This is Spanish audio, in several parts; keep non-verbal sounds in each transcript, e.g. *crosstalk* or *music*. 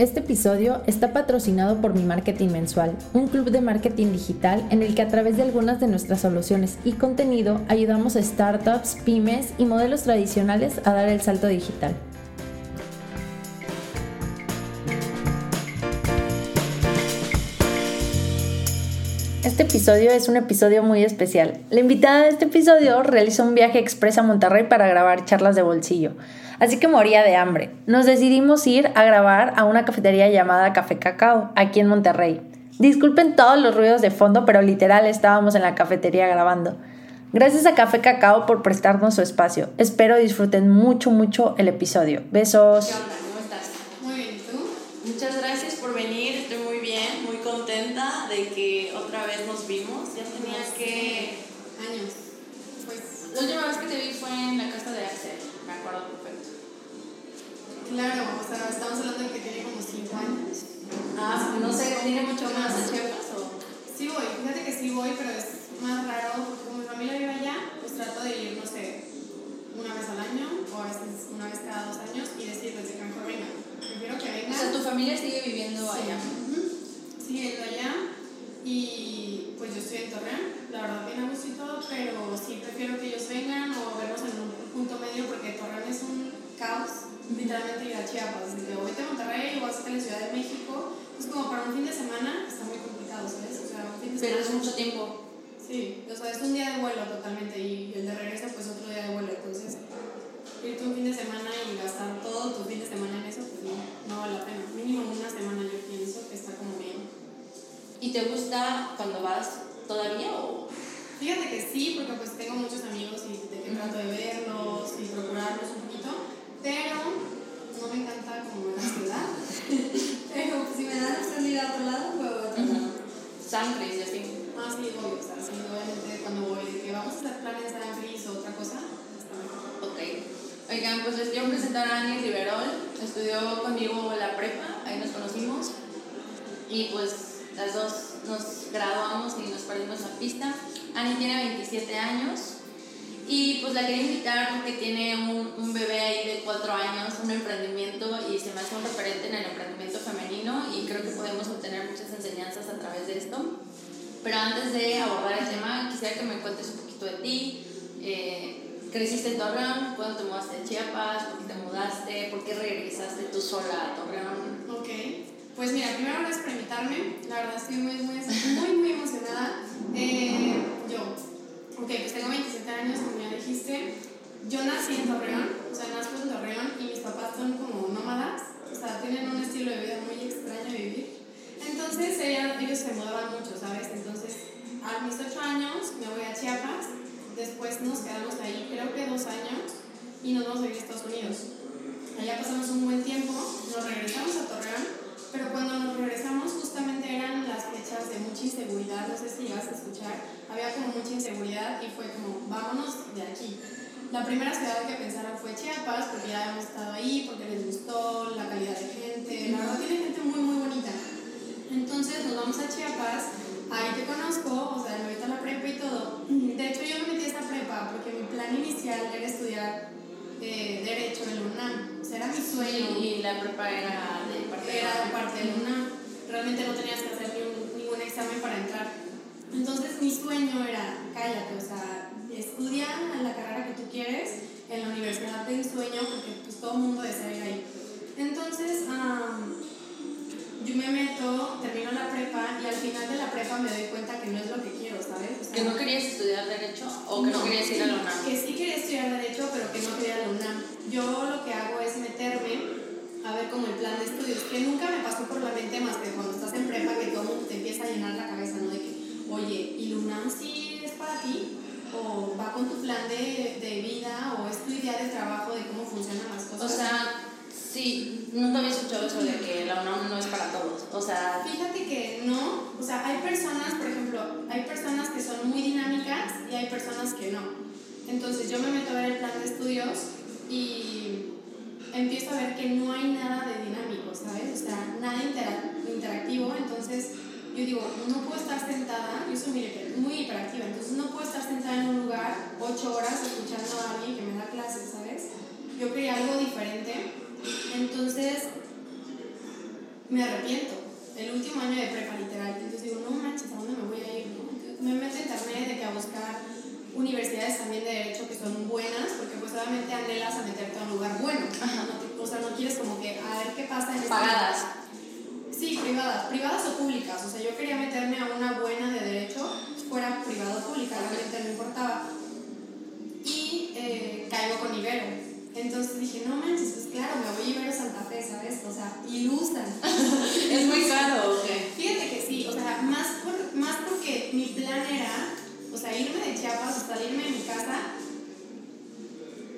Este episodio está patrocinado por Mi Marketing Mensual, un club de marketing digital en el que a través de algunas de nuestras soluciones y contenido ayudamos a startups, pymes y modelos tradicionales a dar el salto digital. Este episodio es un episodio muy especial. La invitada de este episodio realizó un viaje express a Monterrey para grabar charlas de bolsillo, así que moría de hambre. Nos decidimos ir a grabar a una cafetería llamada Café Cacao, aquí en Monterrey. Disculpen todos los ruidos de fondo, pero literal estábamos en la cafetería grabando. Gracias a Café Cacao por prestarnos su espacio. Espero disfruten mucho, mucho el episodio. Besos. ¿Qué onda? ¿Cómo estás? Muy bien, ¿y tú? Muchas gracias por venir, estoy muy bien, muy contenta de que otra vez nos vimos. Ya tenía que... Años. Pues, La última vez que te vi fue en la casa de Axel. Claro, o sea, estamos hablando de que tiene como 5 años. Ah, no sé, ¿tiene mucho más a Chiapas o...? Sí voy, fíjate que sí voy, pero es más raro, porque como mi familia vive allá, pues trato de ir, no sé, una vez al año, o a veces una vez cada dos años, y decirles de que mejor vengan. Prefiero que O vengan. sea, tu familia sigue viviendo Sí. allá. Ujú. Sigue yendo allá, y pues yo estoy en Torreón, la verdad bien a gusto y todo, pero sí prefiero que ellos vengan o vernos en un punto medio, porque Torreón es un caos, literalmente ir a Chiapas, desde que o vete a Monterrey o vas a la Ciudad de México, es como para un fin de semana está muy complicado, ¿sabes? O sea, un fin de Pero semana. es mucho tiempo. Sí, o sea, es un día de vuelo totalmente y el de regreso pues otro día de vuelo, entonces irte un fin de semana y gastar todo tu fin de semana en eso, pues no, no vale la pena. Mínimo una semana yo pienso que está como bien. ¿Y te gusta cuando vas todavía o...? Fíjate que sí, porque pues tengo muchos amigos y de que trato de verlos y procurarlos pero no me encanta como la ciudad. *laughs* pero pues, si me dan opción de ir a otro lado, pues a otro lado. Sangre y así. Ah, sí, obvio, sí, obviamente cuando voy de que vamos a hacer planes de Gris o otra cosa, está mejor. Ok. Oigan, pues les quiero presentar a Ani Riverol. Estudió conmigo la prepa, ahí nos conocimos. Y pues las dos nos graduamos y nos perdimos la pista. Ani tiene 27 años. Y pues la quería invitar porque tiene un, un bebé ahí de 4 años, un emprendimiento y se me hace un referente en el emprendimiento femenino y creo que podemos obtener muchas enseñanzas a través de esto. Pero antes de abordar el tema, quisiera que me cuentes un poquito de ti. Eh, ¿Creciste en Torreón? ¿Cuándo te mudaste a Chiapas? ¿Por qué te mudaste? ¿Por qué regresaste tú sola a Torreón? Ok, pues mira, primero gracias por invitarme. La verdad estoy muy, muy, muy, muy emocionada. Eh, ok, pues tengo 27 años, como ya dijiste. Yo nací en Torreón, o sea, nazco en Torreón y mis papás son como nómadas, o sea, tienen un estilo de vida muy extraño de vivir. Entonces ella- ellos se mudaban mucho, ¿sabes? Entonces, a mis 8 años me voy a Chiapas, después nos quedamos ahí, creo que dos años, y nos vamos a ir a Estados Unidos. Allá pasamos un buen tiempo, nos regresamos a Torreón, pero cuando nos regresamos justamente eran las fechas de mucha inseguridad, no sé si ibas a escuchar, había como mucha inseguridad y fue como, vámonos de aquí. La primera ciudad que pensaron fue Chiapas, porque ya habíamos estado ahí, porque les gustó la calidad de gente, la verdad tiene gente muy, muy bonita. Entonces nos vamos a Chiapas, ahí te conozco, o sea, me meto a la prepa y todo. De hecho, yo me metí a esta prepa porque mi plan inicial era estudiar eh, Derecho en UNAM. O sea, era mi sueño. Y la prepa era de Era de parte de la UNAM. Realmente no tenías que hacer ningún, ningún examen para entrar. Entonces, mi sueño era, cállate, o sea, estudia la carrera que tú quieres en la universidad de ensueño porque pues todo el mundo desea ir ahí. Entonces, am, yo me meto, termino la prepa y al final de la prepa me doy cuenta que no es lo que quiero, ¿sabes? O sea, ¿Que no querías estudiar Derecho o que no, querías ir a la UNAM? Que sí quería estudiar Derecho, pero que no quería la UNAM. Yo lo que hago es meterme a ver como el plan de estudios, que nunca me pasó por la mente más que cuando estás en prepa que todo te empieza a llenar la cabeza, ¿no? De que, oye, ¿y la UNAM sí es para ti? ¿O va con tu plan de, de vida? ¿O es tu idea de trabajo de cómo funcionan las O cosas? sea, sí, nunca había escuchado eso de que la UNAM no es para todos. O sea, Fíjate que no, o sea, hay personas, por ejemplo, hay personas que son muy dinámicas y hay personas que no. Entonces yo me meto a ver el plan de estudios y empiezo a ver que no hay nada de dinámico, ¿sabes? O sea, nada intera- interactivo, entonces yo digo, no puedo estar sentada, yo soy muy, muy hiperactiva, entonces no puedo estar sentada en un lugar ocho horas escuchando a alguien que me da clases, ¿sabes? Yo quería algo diferente, entonces me arrepiento. El último año de prepa, literal. Entonces digo, no manches, ¿a dónde me voy a ir? no? Me meto a internet de que a buscar universidades también de derecho que son buenas, porque obviamente anhelas a meterte a un lugar bueno. No te- o sea, no quieres como que a ver qué pasa en este Pagadas. Sí, privadas, privadas o públicas. O sea, yo quería meterme a una buena de derecho, fuera privada o pública, realmente no importaba. Y eh, caigo con Ibero. Entonces dije, no manches, pues claro, me voy a Ibero Santa Fe, ¿sabes? O sea, ilusan. *laughs* Es muy caro, ¿o qué? Fíjate que sí, o sea, más, por, más porque mi plan era, o sea, irme de Chiapas, o salirme de mi casa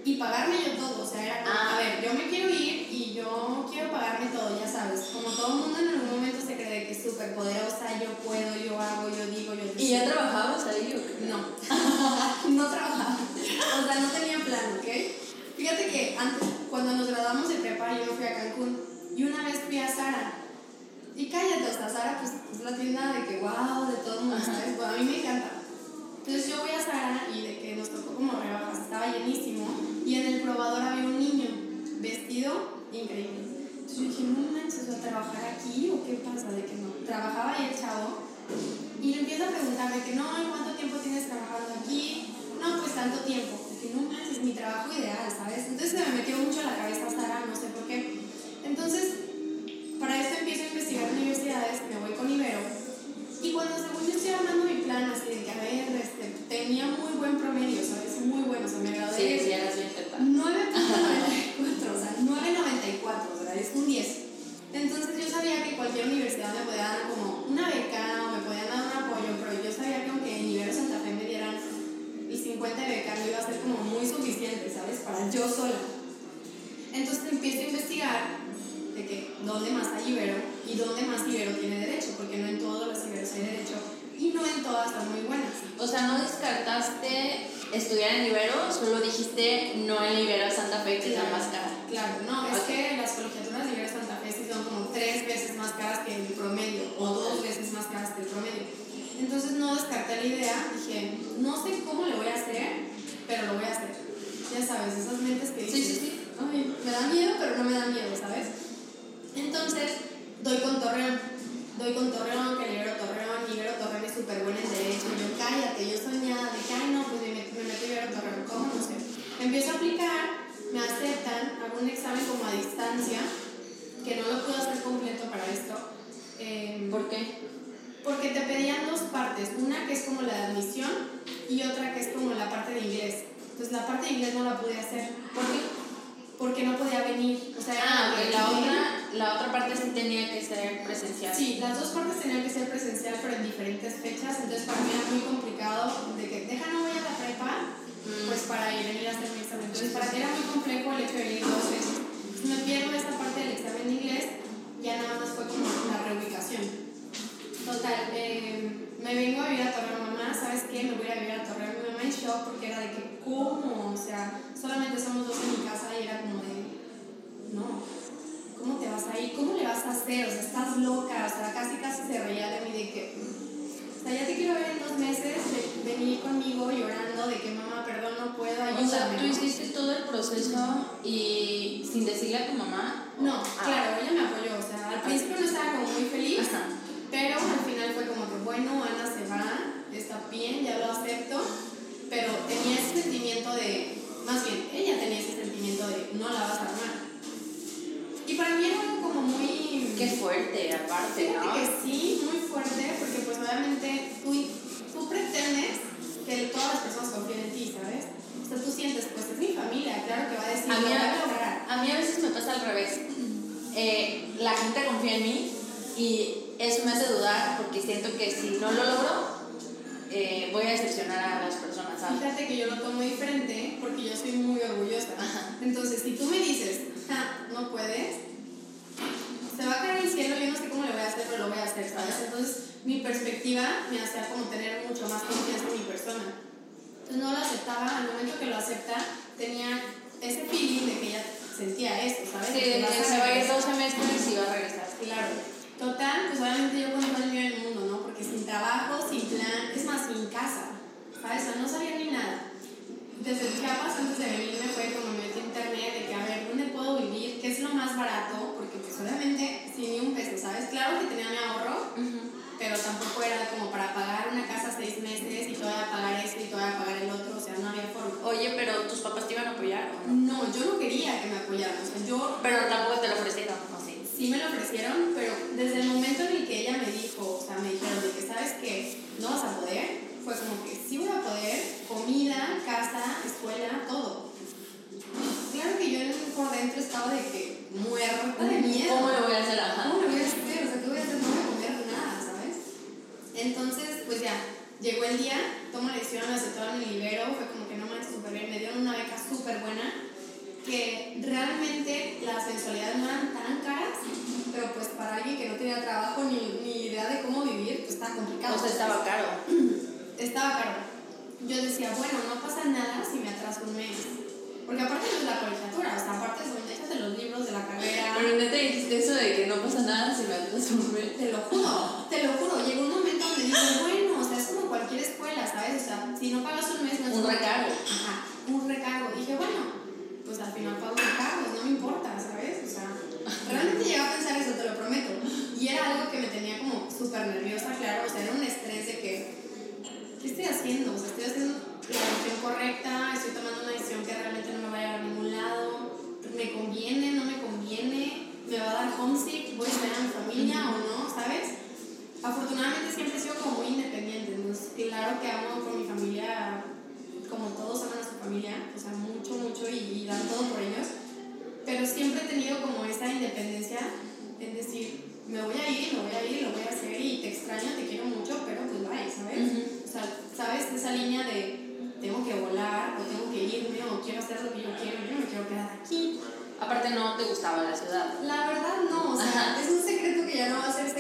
y pagarme yo todo. O sea, era como, Ah. a ver, yo me quiero ir y yo quiero pagarme todo, ya sabes. Como todo el mundo en algún momento se cree que es súper poderosa, yo puedo, yo hago, yo digo, yo ¿Y ya trabajabas ahí o qué? No, *laughs* no trabajaba. O sea, no tenía plan, ¿ok? Fíjate que antes, cuando nos graduamos de prepa, yo fui a Cancún y una vez fui a Sara. Y cállate, o sea, Sara pues, es la tienda de que, wow, de todo el mundo. ¿sabes? Bueno, a mí me encanta. Probador había un niño vestido increíble. Entonces yo dije, no manches, ¿va a trabajar aquí o qué pasa? De que no. Trabajaba ahí el chavo y le empiezo a preguntarme que no, ¿y cuánto tiempo tienes trabajando aquí? No, pues tanto tiempo. Que no manches, mi trabajo ideal, ¿sabes? Entonces se me metió mucho a la cabeza Sara, no sé por qué. Entonces, para esto empiezo a investigar universidades, me voy con Ibero. Y cuando según yo estoy armando mi plan, así de que, a ver, este, tenía muy buen promedio, ¿sabes? Muy bueno, o sea, me gradué. Sí, sí. 9.94, o sea, 9.94, o sea, es un 10. Entonces yo sabía que cualquier universidad me podía dar como una beca o me podían dar un apoyo, pero yo sabía que aunque en Ibero Santa Fe me dieran el 50 de beca, no iba a ser como muy suficiente, ¿sabes? Para yo sola. Entonces empiezo a investigar de que dónde más hay Ibero y dónde más Ibero tiene derecho, porque no en todos los Iberos hay derecho y no en todas están muy buenas. O sea, no descartaste estudiar en Ibero, solo dijiste no en Ibero Santa Fe, que es la más cara. Claro, no, es que las colegiaturas de Ibero Santa Fe sí son como tres veces más caras que el promedio, o dos veces más caras que el promedio. Entonces no descarté la idea, dije, no sé cómo le voy a hacer, pero lo voy a hacer. Ya sabes, esas mentes que Sí, dicen, sí, sí. "Ay, me da miedo, pero no me da miedo, ¿sabes? Entonces, doy con Torreón, doy con Torreón, que libero Torreón, libero Torreón es súper buena en derecho, yo cállate, yo soñaba de que, ay no, pues me me meto a libero Torreón, ¿cómo? No sé. Empiezo a aplicar, me aceptan, hago un examen como a distancia, que no lo puedo hacer completo para esto. eh, ¿Por qué? porque te pedían dos partes, una que es como la de admisión y otra que es como la parte de inglés. Entonces la parte de inglés no la pude hacer. ¿Por qué? Porque no podía venir. O sea, Ah, como ok, que la otra, la otra parte sí tenía que ser presencial. Sí, las dos partes tenían que ser presencial, pero en diferentes fechas. Entonces para mí era muy complicado de que, deja, no voy a la prepa, Mm. pues para ir venir a hacer mi examen. Entonces para mí era muy complejo el hecho de venir dos veces. Si me pierdo esta parte del examen de inglés, ya nada más fue como la reubicación. Total, eh, me vengo a vivir a Torreón, mamá, ¿sabes qué? Me voy a ir a vivir a mi mamá en shock porque era de que, ¿cómo? O sea, solamente somos dos en mi casa y era como de, no, ¿cómo te vas a ir? ¿Cómo le vas a hacer? O sea, estás loca, o sea, casi casi se reía de mí de que, o sea, ya te quiero ver en dos meses, venir conmigo llorando de que, mamá, perdón, no puedo, ayúdame. O sea, tú hiciste todo el proceso y sin decirle a tu mamá. No, Ah. claro, ella me apoyó, o sea, al principio no estaba como muy feliz, Ajá. pero al final fue como que, bueno, Ana se va, está bien, ya lo acepto, pero tenía ese sentimiento de, más bien, ella tenía ese sentimiento de, no la vas a armar. Y para mí era algo como muy... Qué fuerte, aparte, Fíjate ¿no? que sí, muy fuerte, porque pues obviamente tú, tú pretendes que todas las personas confíen en ti, ¿sabes? O sea, tú sientes, pues es mi familia, claro que va a decir, A lo mí, voy a a, lograr. a mí a veces me pasa al revés. Eh, la gente confía en mí y eso me hace dudar porque siento que si no lo logro, eh, voy a decepcionar a las personas, ¿sabes? Fíjate que yo lo tomo diferente porque yo soy muy orgullosa. Ajá. Entonces, si tú me dices, "Ja, no puedes, se va a caer el cielo, yo no sé cómo le voy a hacer, pero lo voy a hacer, ¿sabes? Entonces, mi perspectiva me hacía como tener mucho más confianza en mi persona. Entonces, no lo aceptaba, al momento que lo acepta, tenía ese feeling de que ella sentía esto, ¿sabes? Sí, que vas se va a ir dos semestres y va a regresar. Claro. Total, pues obviamente yo con todo el mío del mundo, ¿no? Porque sin trabajo, sin plan, es más, sin casa, ¿sabes? O sea, no sabía ni nada. Desde Chiapas, antes de venirme, fue como me metí a internet de que, a ver, ¿dónde puedo vivir? ¿Qué es lo más barato? Porque pues obviamente sin ni un peso, ¿sabes? Claro que tenía mi ahorro, pero tampoco era como para pagar una casa seis meses y todavía pagar esto y todavía pagar el otro, había forma. Oye, pero tus papás te iban a apoyar o no? No, yo no quería que me apoyaran, o sea, yo Pero tampoco te lo ofrecieron, ¿no? Sí. sí me lo ofrecieron, pero desde el momento en el que ella me dijo, o sea, me dijeron de que sabes que no vas a poder, fue como que sí voy a poder, comida, casa, escuela, todo. Claro que yo por dentro estaba de que muerta de miedo. ¿Cómo lo voy a hacer? Ajá. ¿Cómo lo voy a hacer? O sea, ¿qué voy a hacer? No voy a comer nada, ¿sabes? Entonces, pues ya, llegó el día, tomo lección, me aceptaron el libero, fue como súper bien, me dieron una beca súper buena, que realmente las mensualidades no eran tan caras, pero pues para alguien que no tenía trabajo ni, ni idea de cómo vivir, pues estaba complicado. O sea, estaba caro. *clears throat* Estaba caro. Yo decía, bueno, no pasa nada si me atraso un mes. Porque aparte es la colegiatura, o sea, aparte échate los libros de la carrera. Pero neta dijiste eso de que no pasa nada si me atraso un mes. Te lo juro, te lo juro. Llegó un momento donde dije, bueno, cualquier escuela, ¿sabes? O sea, si no pagas un mes, no es Un recargo. Ajá, un recargo. Dije, bueno, pues al final pago recargos, no me importa, ¿sabes? O sea, realmente llegué a pensar eso, te lo prometo. Y era algo que me tenía como súper nerviosa, claro, o sea, era un estrés de que, ¿qué estoy haciendo? O sea, estoy haciendo la decisión correcta, estoy tomando una decisión que realmente no me va a llevar a ningún lado, me conviene, no me conviene, me va a dar homesick, voy a estar a mi familia o no, ¿sabes? Afortunadamente siempre he sido como muy independiente, entonces claro que amo por mi familia, como todos aman a su familia, o sea, mucho, mucho y, y dan todo por ellos, pero siempre he tenido como esa independencia en decir, me voy a ir, me voy a ir, lo voy a hacer y te extraño, te quiero mucho, pero pues bye, ¿sabes? O sea, ¿sabes? Esa línea de tengo que volar o tengo que irme o quiero hacer lo que yo quiero, yo no me quiero quedar aquí. Aparte no te gustaba la ciudad. La verdad no, o sea, Ajá. es un secreto que ya no va a ser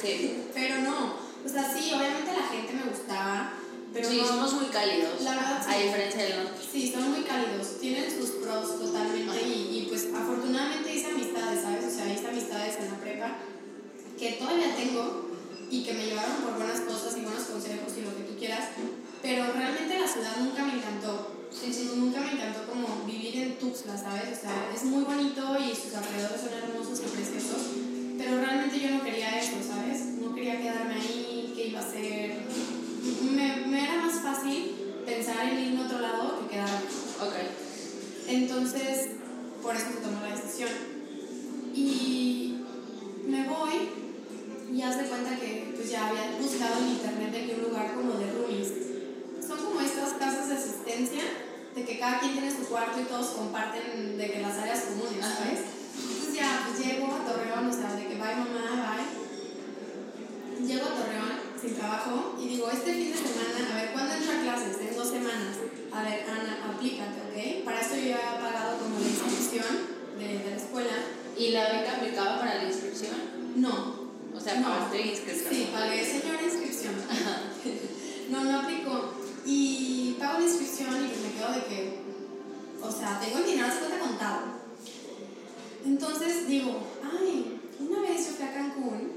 Sí. pero no. O sea, sí, obviamente la gente me gustaba, pero sí, no. somos muy cálidos. La verdad, sí. A diferencia del norte. Sí, son muy cálidos, tienen sus pros totalmente y, y pues afortunadamente hice amistades, ¿sabes? O sea, hice amistades en la prepa que todavía tengo y que me llevaron por buenas cosas y buenos consejos y lo que tú quieras, pero realmente la ciudad nunca me encantó. Sí, sí, nunca me encantó como vivir en Tuxtla, ¿sabes? O sea, es muy bonito y sus alrededores son hermosos y preciosos, pero realmente yo no quería eso, ¿sabes? No quería quedarme ahí, ¿qué iba a hacer? Me, me era más fácil pensar en irme a otro lado que quedarme. Ok. Entonces, por eso se tomó la decisión. Y me voy y haz de cuenta que pues ya había buscado en internet de que un lugar como de roomies. Son como estas casas de asistencia, de que cada quien tiene su cuarto y todos comparten de que las áreas comunes. ¿sabes? Entonces ya, pues llego a Torreón, o sea, que bye mamá, bye. Llego a Torreón sin trabajo y digo, este fin de semana, a ver, ¿cuándo entro a clases? En dos semanas. A ver, Ana, aplícate, ¿ok? Para eso yo había pagado como la inscripción de, de la escuela. ¿Y la beca aplicaba para la inscripción? No. O sea, No. pagaste inscripción. Sí, pagué señora inscripción. *laughs* No, no aplicó. Y pago la inscripción y pues me quedo de que, o sea, tengo el dinero se cuenta contado. Entonces digo, ay, una vez yo fui a Cancún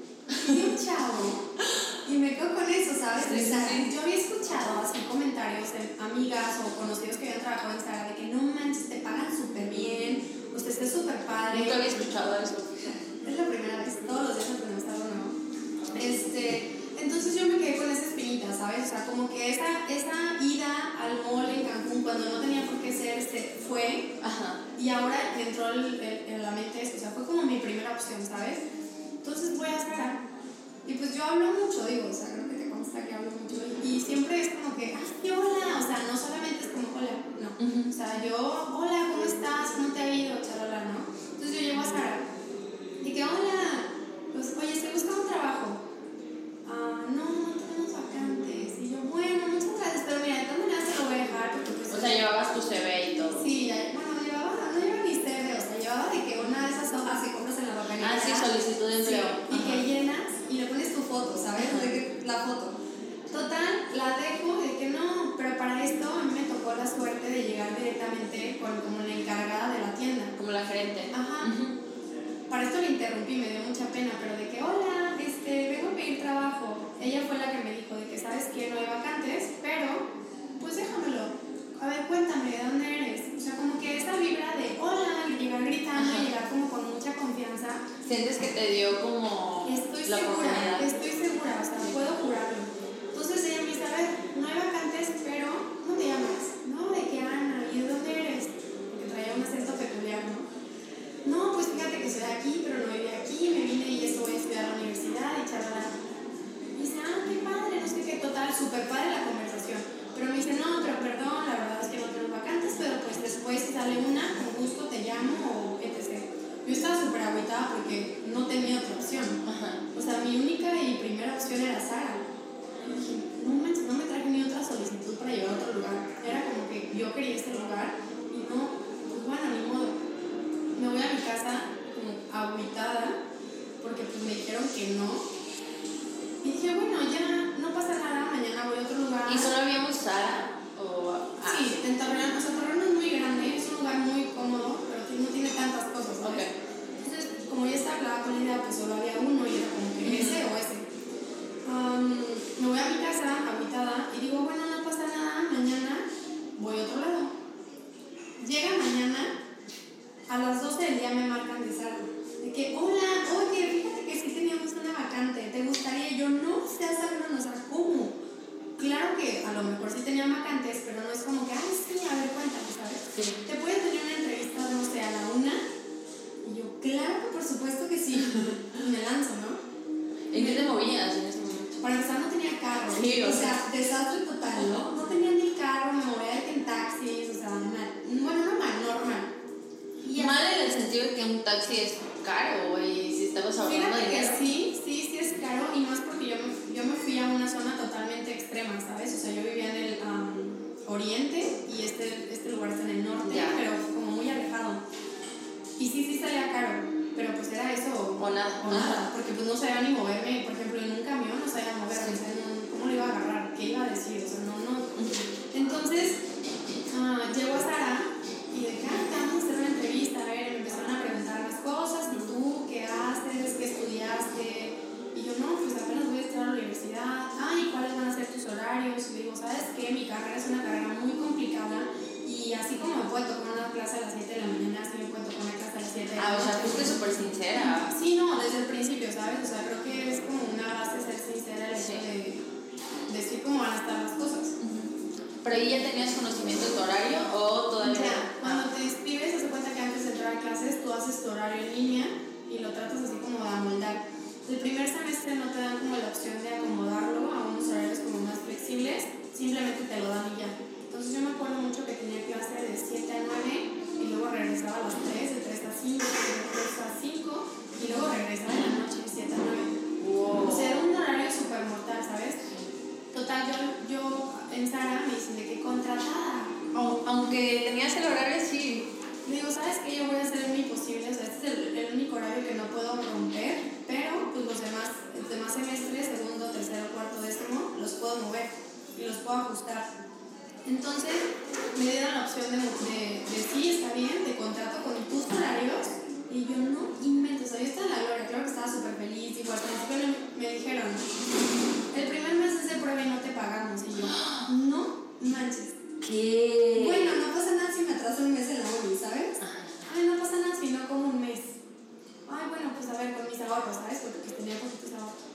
y vi un chavo y me quedo con eso, ¿sabes? Sí, yo había escuchado así comentarios de amigas o conocidos que habían trabajado en Saga de que no manches, te pagan súper bien, sea, está súper padre. Nunca había escuchado eso. *laughs* Es la primera vez, todos los días aprendemos algo nuevo. Este, entonces yo me quedé con esa espinita, ¿sabes? O sea, como que esa, esa ida al mall en Cancún cuando no tenía por qué ser, este, fue, Ajá. y ahora entró en la mente eso, o sea, fue como mi primera opción, ¿sabes? Entonces voy a Sara. Y pues yo hablo mucho, digo, o sea, creo que te consta que hablo mucho. Y, siempre es como que, ay, hola, o sea, no solamente es como, hola, no. O sea, yo, hola, ¿cómo estás? ¿Cómo te ha ido? Charala, ¿no? Entonces yo llego a Sara. Y que, hola, pues, oye, ¿estoy buscando trabajo? Ah, no, no tenemos vacantes. Y yo, bueno, muchas gracias, pero mira, de todas maneras te lo voy a dejar porque pues... O sea, llevabas tu CV y todo. Sí, bueno, llevaba, no llevaba ni CV, o sea, llevaba de que una de esas hojas que compras en la bacanera. Ah, sí, solicitud de empleo. y que llenas y le pones tu foto, ¿sabes? De que- la foto. Total, la dejo de que no, pero para esto a mí me tocó la suerte de llegar directamente con como la encargada de la tienda. Como la gerente. Ajá. Para esto le interrumpí, me dio mucha pena, pero de que, hola, este, vengo a pedir trabajo. Ella fue la que me dijo de que, ¿sabes que No hay vacantes, pero, pues déjamelo. A ver, cuéntame, ¿de dónde eres? O sea, como que esa vibra de, hola, y llegar gritando, Ajá. y llegar como con mucha confianza, ¿Sientes que te dio como Estoy la segura, estoy segura, o sea, puedo jurarlo. Entonces ella me dice, a ver, no hay vacantes, pero ¿cómo te llamas? No, ¿de qué Ana? ¿Y de dónde eres? Porque traía un acento peculiar, ¿no? No, pues fíjate que soy de aquí, pero no viví aquí, me vine y eso voy a estudiar a la universidad y charla. Total, súper padre la conversación. Pero me dice, no, pero perdón, la verdad es que no tengo vacantes, pero pues después sale una, con gusto te llamo o etc. Yo estaba súper agüitada porque no tenía otra opción. Ajá. O sea, mi única y primera opción era Sara. Y dije, no manches, no me traje ni otra solicitud para llevar a otro lugar. Era como que yo quería este lugar y no, pues bueno, ni modo. Me voy a mi casa como agüitada porque pues me dijeron que no. Y dije, bueno, ya no pasa nada, mañana voy a otro lugar. ¿Y solo habíamos Sara? O, ah, Sí, en Torreón, o sea, Torreón es muy grande, es un lugar muy cómodo, pero no tiene tantas cosas. Entonces, como ya estaba clara con la idea, pues solo había uno y era como que ese o ese. Me voy a mi casa, habitada, y digo, bueno, no pasa nada, mañana voy a otro lado. Llega mañana, a las 12 del día me marcan de Sara. De que, hola, oye, fíjate que sí teníamos una vacante, ¿te gustaría? Yo, no, seas sabrón, o sea, ¿cómo? Claro que a lo mejor sí tenían vacantes, pero no es como que, ay, sí, a ver, cuéntame, ¿sabes? Sí. ¿Te puedes tener una entrevista, no sé, a la una? Y yo, claro que por supuesto que sí. Y me lanzo, ¿no? ¿En qué te movías en ese momento? Para empezar, no tenía carro. Sí, o o sea, desastre total, ¿no? No tenía ni carro, me movía en taxis, o sea, mal. Bueno, no mal, normal. Y Mal en el sentido de que un taxi es caro, güey, si estamos hablando de dinero. sí, sí, sí es caro y más porque yo me, yo me fui a una zona totalmente extrema, ¿sabes? O sea, yo vivía en el am, oriente y este, este lugar está en el norte, Ya. pero como muy alejado. Y sí, sí salía caro, pero pues era eso O nada. o nada, porque pues no sabía ni moverme, por ejemplo, en un camión no sabía moverme, Sí. no- ¿cómo lo iba a agarrar? ¿Qué iba a decir? O sea, no, no. Entonces, ah, llego a Sara y de "Ah, te vamos a hacer una entrevista, a ver, y me empezaron a preguntar más cosas, ¿y tú qué haces? ¿Qué estudiaste? Y yo, no, pues apenas voy a estar a la universidad, ah, ¿y cuáles van a ser tus horarios? Y le digo, ¿sabes qué? Mi carrera es una carrera muy complicada y así como me puede tocar una clase a las 7 de la mañana, así me puede tocar una clase a las 7 de la Ah, o sea, fuiste súper sincera. Sí, no, desde el principio, ¿sabes? O sea, creo que es como una base ser sincera el hecho de decir cómo van a estar las cosas. Pero ahí ya tenías conocimiento de tu horario o todavía. Ya, cuando te inscribes, se cuenta que antes de entrar a clases haces tu horario en línea y lo tratas así como de amoldar. El primer semestre no te dan como la opción de acomodarlo a unos horarios como más flexibles, simplemente te lo dan y ya. Entonces yo me acuerdo mucho que tenía clase de 7 a 9 y luego regresaba a las 3, de 3 a 5, de 3 a 5 y luego regresaba en la noche de 7 a 9. wow. O sea, era un horario súper mortal, ¿sabes? Total, yo, yo en Sara me dicen de que contratada. Au- Aunque tenías el horario, sí. Digo, ¿sabes qué? Yo voy a hacer mi posible, o sea, este es el, único horario que no puedo romper, pero pues los demás, los demás semestres, segundo, tercero, cuarto, décimo, los puedo mover y los puedo ajustar. Entonces, me dieron la opción de, de, de sí, está bien, te contrato con tus horarios, y yo no invento, o sea, yo estaba en la gloria, claro que estaba súper feliz, al principio me, me dijeron, el primer mes es de prueba y no te pagamos, y yo, *gasps* no manches. ¿Qué? Bueno, no pasa nada si me atraso un mes en la uni, ¿sabes? Ajá. Ay, no pasa nada si no como un mes. Ay, bueno, pues a ver, con mis ahorros, ¿sabes? Porque pues, tenía poquitos ahorros.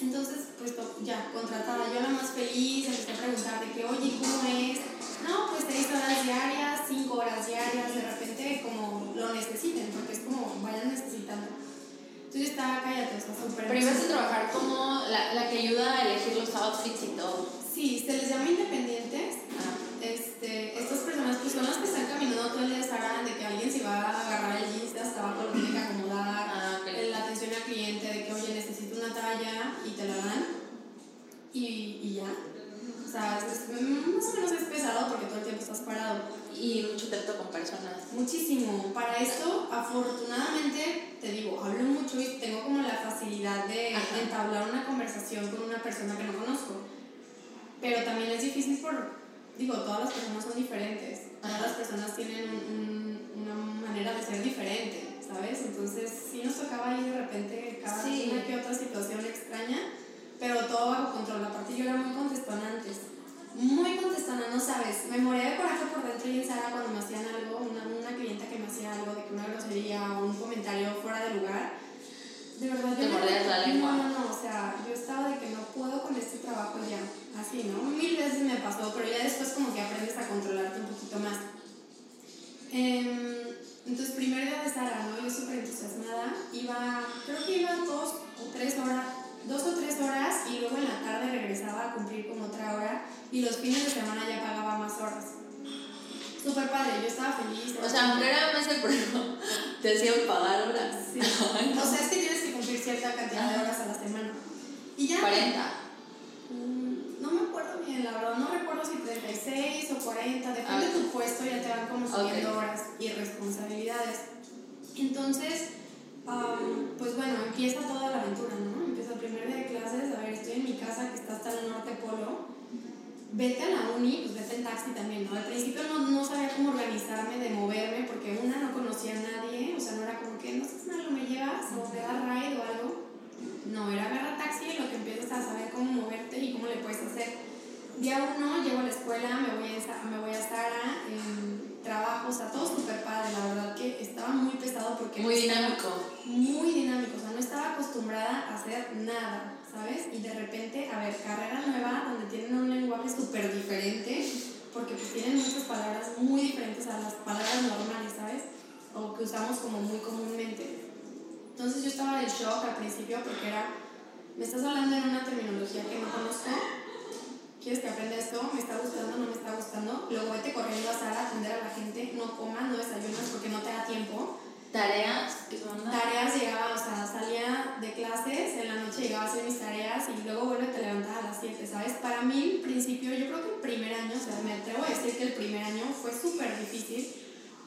Entonces, pues ya, contratada. Yo la más feliz, empecé a preguntar de que, oye, ¿cómo es? No, pues seis horas diarias, cinco horas diarias, de repente como lo necesiten, porque es como vayan necesitando. Entonces estaba, cállate, o sea, súper Pero ibas a trabajar como la, la que ayuda a elegir los outfits y todo. Sí, se les llama independientes. Este, estas personas pues son las que están caminando todo el día estarán de que alguien se va a agarrar el jeans de hasta abajo, lo tiene que acomodar, Ah, ok. la atención al cliente de que oye necesito una talla y te la dan y, y ya. O sea, es, más o menos es pesado porque todo el tiempo estás parado. Y mucho trato con personas. Muchísimo. Para esto, afortunadamente, te digo, hablo mucho y tengo como la facilidad de entablar una conversación con una persona que no conozco. Pero también es difícil por, digo, todas las personas son diferentes. Todas las personas tienen un- un- una manera de ser diferente, ¿sabes? Entonces, sí nos tocaba ahí de repente cada Sí. una que otra situación extraña, pero todo bajo control. Aparte, yo era muy contestona antes. Muy contestona, no sabes. Me moría de coraje por dentro y en Sara cuando me hacían algo, una, una clienta que me hacía algo de que una grosería o un comentario fuera de lugar. De verdad, Te yo no- mordías la lengua. No, no, no, o sea, yo estaba de que no puedo con este trabajo ya, así, ¿no? Mil veces me pasó, pero ya después como que aprendes a controlarte un poquito más. Em, entonces, primer día de Sara, ¿no? Yo súper entusiasmada, iba, creo que iba dos o tres horas, dos o tres horas y luego en la tarde regresaba a cumplir como otra hora y los fines de semana ya pagaba más horas. Súper padre, yo estaba feliz. O sea, aunque era mes el pruebo, *laughs* te hacían pagar horas. Sí. *laughs* O sea, es que tienes que cumplir cierta cantidad de horas a la semana. Y ya. 40. No me acuerdo bien, la verdad, no recuerdo si 36 o 40, depende de tu puesto, ya te van como subiendo horas y responsabilidades. Entonces, am, pues bueno, empieza toda la aventura, ¿no? Empieza el primer día de clases, a ver, estoy en mi casa que está hasta el norte polo. Vete a la uni, pues vete en taxi también, ¿no? Al principio no, no sabía cómo organizarme, de moverme, porque una no conocía a nadie, o sea, no era como que, no sé si malo me llevas o me das ride o algo. No, era agarrar taxi y lo que empiezas a saber cómo moverte y cómo le puedes hacer. Día uno, llego a la escuela, me voy a, me voy a Sara, em, trabajo, o sea, todo súper padre, la verdad que estaba muy pesado porque... Muy dinámico. Muy dinámico, o sea, no estaba acostumbrada a hacer nada, ¿sabes? Y de repente, a ver, carrera nueva, donde tienen un lenguaje súper diferente, porque pues tienen muchas palabras muy diferentes a las palabras normales, ¿sabes? O que usamos como muy comúnmente. Entonces yo estaba de shock al principio porque era, me estás hablando en una terminología que no conozco, quieres que aprenda esto, me está gustando, no me está gustando, luego vete corriendo a Sara a atender a la gente, no comas, no desayunas porque no te da tiempo. Tareas que son Tareas llegaba, o sea, salía de clases, en la noche llegaba a hacer mis tareas y luego vuelve a te levantar a las 7, ¿sabes? Para mí, el principio, yo creo que el primer año, o sea, me atrevo a decir que el primer año fue súper difícil,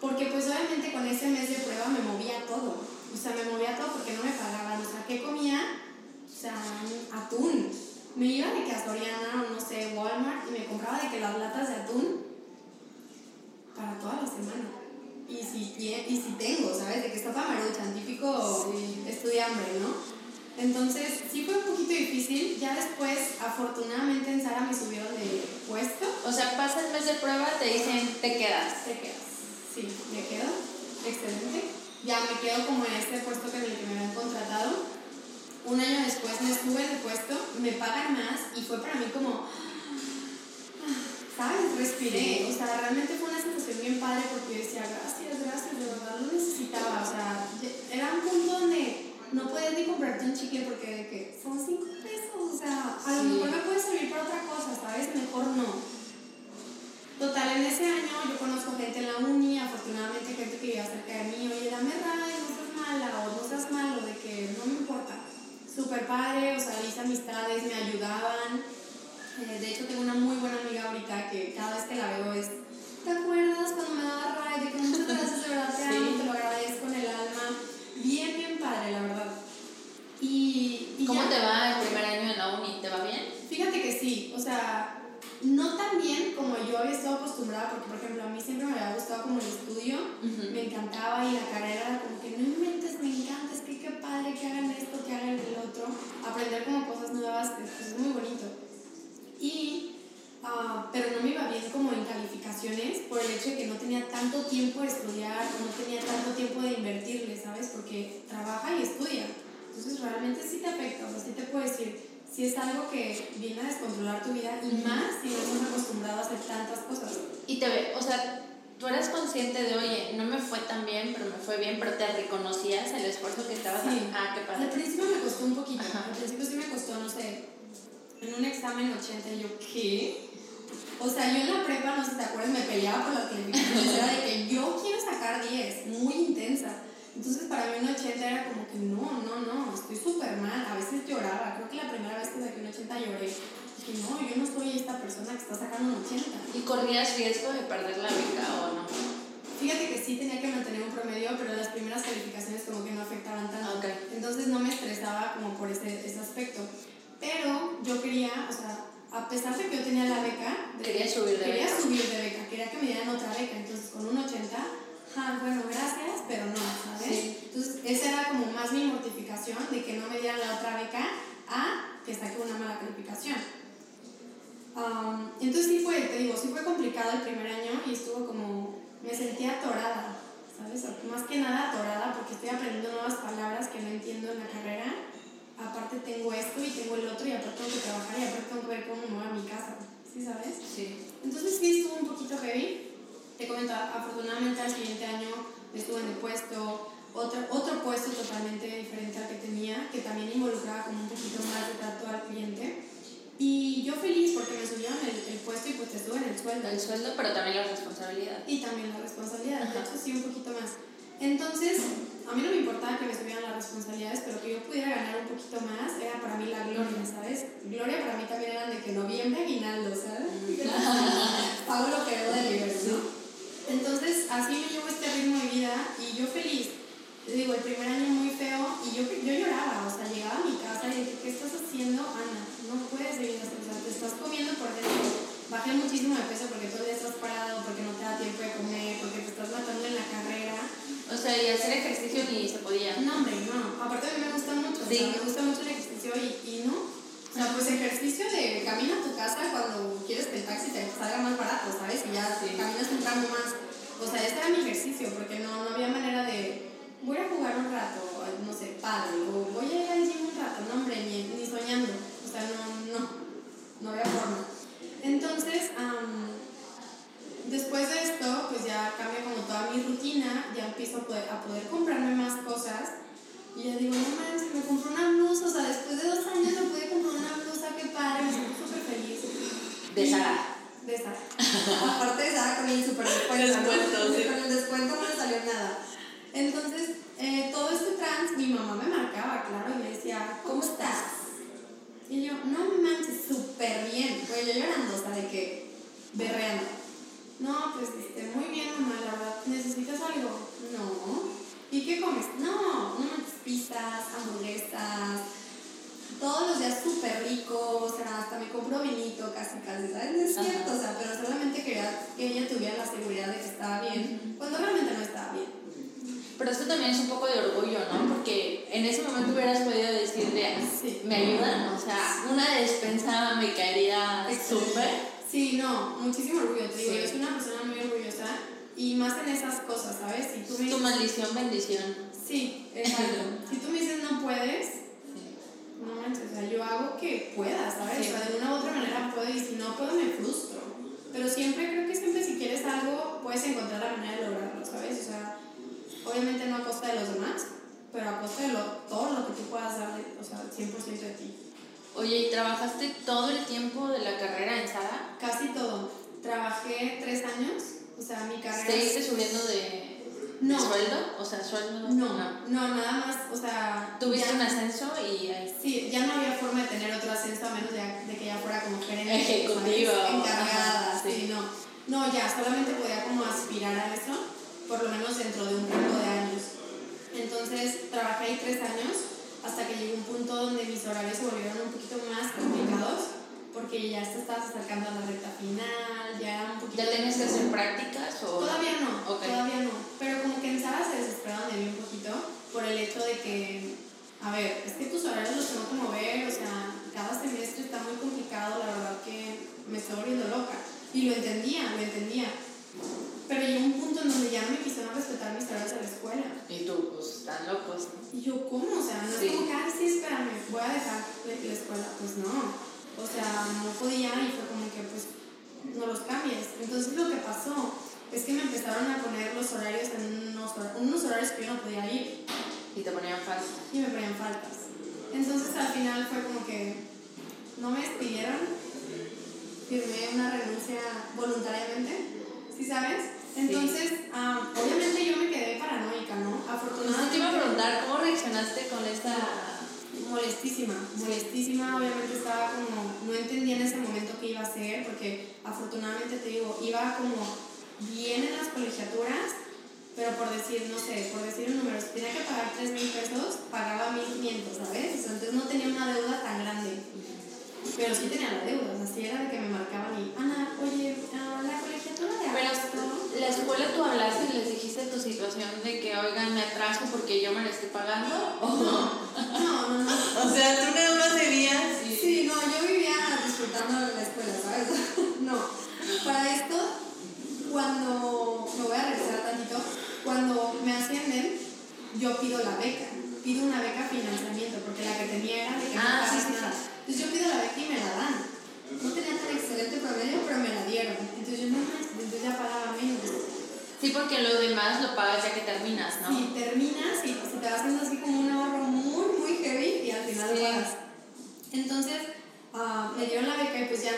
porque pues obviamente con ese mes de prueba me movía todo, o sea, me movía todo porque no me pagaban, o sea, ¿qué comía? O sea, atún. Me iba de que a Soriana o no sé, Walmart y me compraba de que las latas de atún para toda la semana. Y si, y si tengo, ¿sabes? De que está maruchan, típico Sí. estudiambre, ¿no? Entonces, sí fue un poquito difícil. Ya después, afortunadamente, en Sara me subieron de puesto. O sea, pasa el mes de prueba, te dicen, te quedas. Te quedas. Sí, me quedo. Excelente. Ya me quedo como en este puesto que en el que me habían contratado. Un año después me sube de puesto, me pagan más y fue para mí como, ¿sabes? Respiré. O sea, realmente fue una sensación bien padre porque yo decía, gracias, gracias, de verdad lo necesitaba. O sea, era un punto donde no podías ni comprarte un chicle porque de que son cinco pesos. O sea, a lo mejor me puede servir para otra cosa, ¿sabes? Mejor no. Total, en ese año yo conozco gente en la uni, afortunadamente gente que vive cerca de mí, oye, dame ray, no seas mala o no seas malo, de que no me importa. Súper padre, o sea, hice amistades, me ayudaban. Eh, de hecho, tengo una muy buena amiga ahorita que cada vez que la veo es, ¿te acuerdas cuando me daba ray? De que muchas gracias, de verdad te Sí. amo, te lo agradezco en el alma. Bien, bien padre, la verdad. Y, y ¿Cómo ya. te va el primer año en la uni? ¿Te va bien? Fíjate que sí, o sea, no tan bien como yo había estado acostumbrada, porque por ejemplo a mí siempre me había gustado como el estudio, me encantaba y la carrera era como que no inventes, me encanta, es que qué padre que hagan esto, que hagan el otro, aprender como cosas nuevas, pues, es muy bonito. Y, ah, pero no me iba bien como en calificaciones por el hecho de que no tenía tanto tiempo de estudiar, no tenía tanto tiempo de invertirle, ¿sabes? Porque trabaja y estudia. Entonces realmente sí te afecta, o sea, sí te puedo decir, si es algo que viene a descontrolar tu vida y más si no estás acostumbrado a hacer tantas cosas. Y te ve, o sea, tú eras consciente de, oye, no me fue tan bien, pero me fue bien, pero te reconocías el esfuerzo que estabas Sí. haciendo. Ah, qué Al padre. principio me costó un poquito, Ajá. al principio sí me costó, no sé, en un examen 80 y yo, ¿qué? O sea, yo en la prepa, no sé si te acuerdas, me peleaba por las calificaciones, era de que yo quiero sacar 10, muy intensa. Entonces para mí un 80 era como que no, no, no, estoy súper mal, a veces lloraba, creo que la primera vez que saqué un 80 lloré. Dije, no, yo no soy esta persona que está sacando un 80. ¿Y corrías riesgo de perder la beca o no? Fíjate que sí tenía que mantener un promedio, pero las primeras calificaciones como que no afectaban tanto. Ok. Entonces no me estresaba como por ese, ese aspecto. Pero yo quería, o sea, a pesar de que yo tenía la beca, de- Querías subir de quería beca. subir de beca, quería que me dieran otra beca. Entonces con un 80, ah, bueno, gracias, pero no, ¿sabes? Sí. Entonces esa era como más mi mortificación de que no me dieran la otra beca a que saque una mala calificación. Um, entonces sí fue, te digo, sí fue complicado el primer año y estuvo como, me sentía atorada, ¿sabes? Más que nada atorada porque estoy aprendiendo nuevas palabras que no entiendo en la carrera. Aparte tengo esto y tengo el otro y aparte tengo que trabajar y aparte tengo que ver cómo me voy a mi casa, ¿sí sabes? Sí. Entonces sí estuvo un poquito heavy. Te comento, afortunadamente al siguiente año estuve en el puesto, otro, otro puesto totalmente diferente al que tenía, que también involucraba como un poquito más de trato al cliente. Y yo feliz porque me subieron el, el puesto y pues te suben el sueldo. El sueldo, pero también la responsabilidad. Y también la responsabilidad, de Ajá. hecho sí un poquito más. Entonces, a mí no me importaba que me subieran las responsabilidades, pero que yo pudiera ganar un poquito más era para mí la gloria, ¿sabes? Gloria para mí también eran de que noviembre aguinaldo, ¿sabes? Pago lo que debo de ¿no? Entonces, así me llevo este ritmo de vida y yo feliz. Digo, el primer año muy feo y yo, yo lloraba, o sea, llegaba a mi casa y dije, ¿qué estás haciendo, Ana? No puedes seguir así, o sea, te estás comiendo por dentro. Bajé muchísimo de peso porque todo el día estás parado, porque no te da tiempo de comer, porque te estás matando en la carrera. O sea, y hacer ejercicio ni se podía. No, hombre, no. Aparte a mí me gusta mucho, o Sí. sea, me gusta mucho el ejercicio y, y no. O sea, pues ejercicio de camina a tu casa cuando quieres que el taxi te salga más barato, ¿sabes? Y ya Sí. caminas un tramo más. O sea, este era mi ejercicio porque no, no había manera de, voy a jugar un rato, no sé, padre, o voy a ir al gym un rato, no, hombre, ni, ni soñando. O sea, no, no, no había forma. Entonces, am, después de esto, pues ya cambia como toda mi rutina, ya empiezo a poder, a poder comprarme más cosas. Y ya digo, no manches, me compré una blusa, o sea, después de dos años me pude comprar una blusa, qué padre, me siento súper feliz. De Zara. De Zara. Aparte de Zara con el super descuento. ¿no? Sí. Con el descuento no me salió nada. Entonces, eh, todo este trans, mi mamá me marcaba, claro, y me decía, ¿cómo estás? Y yo, no manches, súper bien. Pues yo llorando, o sea, de que berreando. No, pues este, muy bien, mamá, la verdad, ¿necesitas algo? No. ¿Y qué comes? No, no manches, pizzas, hamburguesas, todos los días súper rico, o sea, hasta me compro vinito casi, casi, ¿sabes? No es Ajá. cierto, o sea, pero solamente quería que ella tuviera la seguridad de que estaba bien, cuando realmente no estaba bien. Pero esto también es un poco de orgullo, ¿no? Porque en ese momento hubieras podido decirle, Sí. ¿me ayudan? O sea, una despensa me caería súper. Sí, no, muchísimo orgullo, te digo, Sí. yo soy una persona muy orgullosa y más en esas cosas, ¿sabes? Si tú me Tu maldición, bendición. Sí, exacto. si tú me dices no puedes, no manches, o sea, yo hago que pueda, ¿sabes? Sí. O sea, de una u otra manera puedo y si no puedo me frustro. Pero siempre creo que siempre si quieres algo puedes encontrar la manera de lograrlo, ¿sabes? O sea, obviamente no a costa de los demás, pero a costa de lo, todo lo que tú puedas darle, o sea, 100% de ti. Oye, ¿y trabajaste todo el tiempo de la carrera en Sara? Casi todo. Trabajé tres años, o sea, mi carrera... ¿Seguiste subiendo de, No. sueldo? O sea, sueldo. No, no, nada más, o sea... Tuviste ya- un ascenso y ahí. Sí, ya no había forma de tener otro ascenso a menos de, de que ya fuera como gerente. Encargada, ajá, sí. sí. no. No, ya, solamente podía como aspirar a eso, por lo menos dentro de un rango de años. Entonces, trabajé ahí tres años hasta que llegó un punto donde mis horarios se volvieron un poquito más complicados porque ya te estabas acercando a la recta final, ya era un poquito... ¿Ya tenías que hacer prácticas o.? Todavía no, Ok. todavía no. Pero como que en Sara se desesperaron de mí un poquito por el hecho de que, a ver, es que tus horarios los tengo que mover, o sea, cada semestre está muy complicado, la verdad que me estoy volviendo loca. Y lo entendía, lo entendía. Pero llegó un punto en donde ya no me quisieron respetar mis horarios a la escuela. Y tú, pues, están locos. Y yo, ¿cómo? O sea, no Sí. es como que, ay, sí, espérame, voy a dejar la escuela. Pues no. O sea, no podía y fue como que, pues, no los cambies. Entonces lo que pasó es que me empezaron a poner los horarios en unos, hor- unos horarios que yo no podía ir Y te ponían falta. y me ponían faltas. Entonces al final fue como que no me despidieron, firmé una renuncia voluntariamente, ¿sí sabes? Entonces, ah, obviamente yo me quedé paranoica, ¿no? Entonces Afortunadamente. te iba a preguntar, ¿cómo reaccionaste con esta. Molestísima, molestísima, obviamente estaba como, no entendía en ese momento qué iba a hacer, porque afortunadamente te digo, iba como bien en las colegiaturas, pero por decir, no sé, por decir un número, si tenía que pagar 3 mil pesos, pagaba 1500, ¿sabes? O sea, entonces no tenía una deuda tan grande, pero sí tenía la deuda, o sea, sí era de que me marcaban y, Ana, oye, ah, la colegiatura de Pero la escuela tú hablaste y les dijiste tu situación de que, oigan, me atraso porque yo me la estoy pagando. ¿O no? No, no, no. O sea, tú nada más debías y. Sí, no, yo vivía disfrutando de la escuela, ¿sabes? *laughs* no. Para esto, cuando me voy a regresar tantito, cuando me ascienden, yo pido la beca, pido una beca financiamiento, porque la que tenía era de que Ah, no sí, sí, nada. Entonces yo pido la beca y me la dan. No tenía tan excelente promedio, pero me la dieron. Entonces yo no entonces ya pagaba menos. Sí, porque lo demás lo pagas ya que terminas, ¿no? Si terminas y se te va haciendo así como un ahorro lo pagas. Entonces ah, me dieron la beca y pues ya,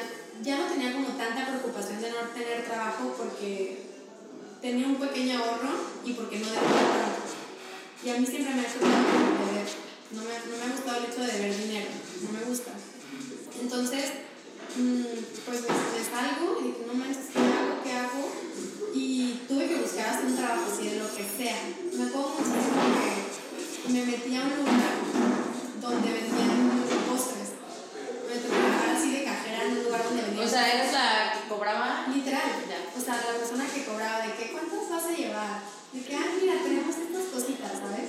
ya no tenía como tanta preocupación de no tener trabajo porque tenía un pequeño ahorro y porque no debía tanto. Y a mí siempre me ha hecho deber. No me, no me ha gustado el hecho de deber dinero, no me gusta. Entonces, mm, pues me, me salgo y dije, no manches, ¿qué hago? ¿Qué hago? Y tuve que buscar hasta un trabajo así de lo que sea. Me acuerdo muchísimo que me metí a un lugar donde vendían postres. Me tocó trabajar así de cajera en un lugar donde vendían O sea, eres la que cobraba. Literal. Ya. O sea, la persona que cobraba, de que cuántas vas a llevar, de que, ah, mira, tenemos estas cositas, ¿sabes?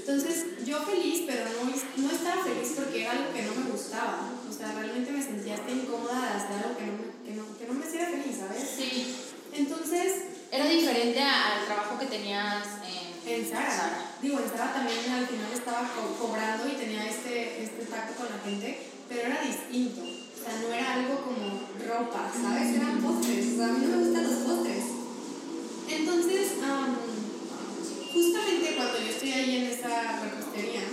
Entonces, yo feliz, pero no, no estaba feliz porque era algo que no me gustaba. O sea, realmente me sentía hasta incómoda de hacer algo que no me, que no, que no me hacía feliz, ¿sabes? Sí. Entonces, Era diferente al trabajo que tenías en, en Sara, digo, en Sara también al final estaba co- cobrando y tenía este, este tacto con la gente, pero era distinto. O sea, no era algo como ropa, ¿sabes? Eran postres. O sea, a mí no me gustan los postres. Entonces, am, justamente cuando yo estoy ahí en esa repostería,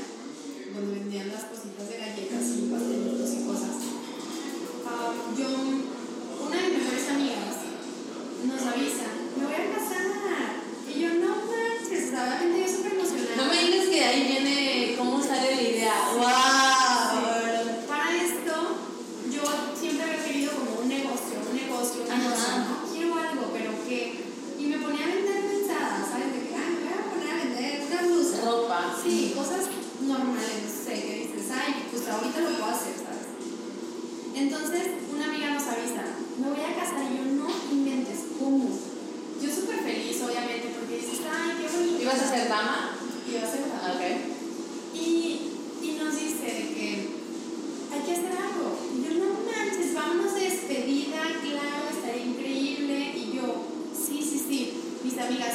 donde vendían las cositas de galletas y pastelitos y cosas, yo, una de mis mejores amigas nos avisa, me voy a casar. Y yo, no manches, yo súper emocionada. No me digas que de ahí viene cómo sale la idea. ¡Wow! Para esto, yo siempre había querido como un negocio, un negocio, un negocio, ¿no? Quiero algo, pero que... Y me ponía a vender mensadas, ¿sabes? De que, ay, me voy a poner a vender una blusa. Ropa. Sí, cosas normales, no sé, que dices, ay, pues ahorita lo puedo hacer, ¿sabes? Entonces, una amiga nos avisa, me voy a casar ¿Ibas a ser dama? Iba a ser dama. Ok. Y, y nos dice de que hay que hacer algo. Y yo, no manches, vámonos de despedida, claro, estaría increíble. Y yo, sí, sí, sí. Mis amigas,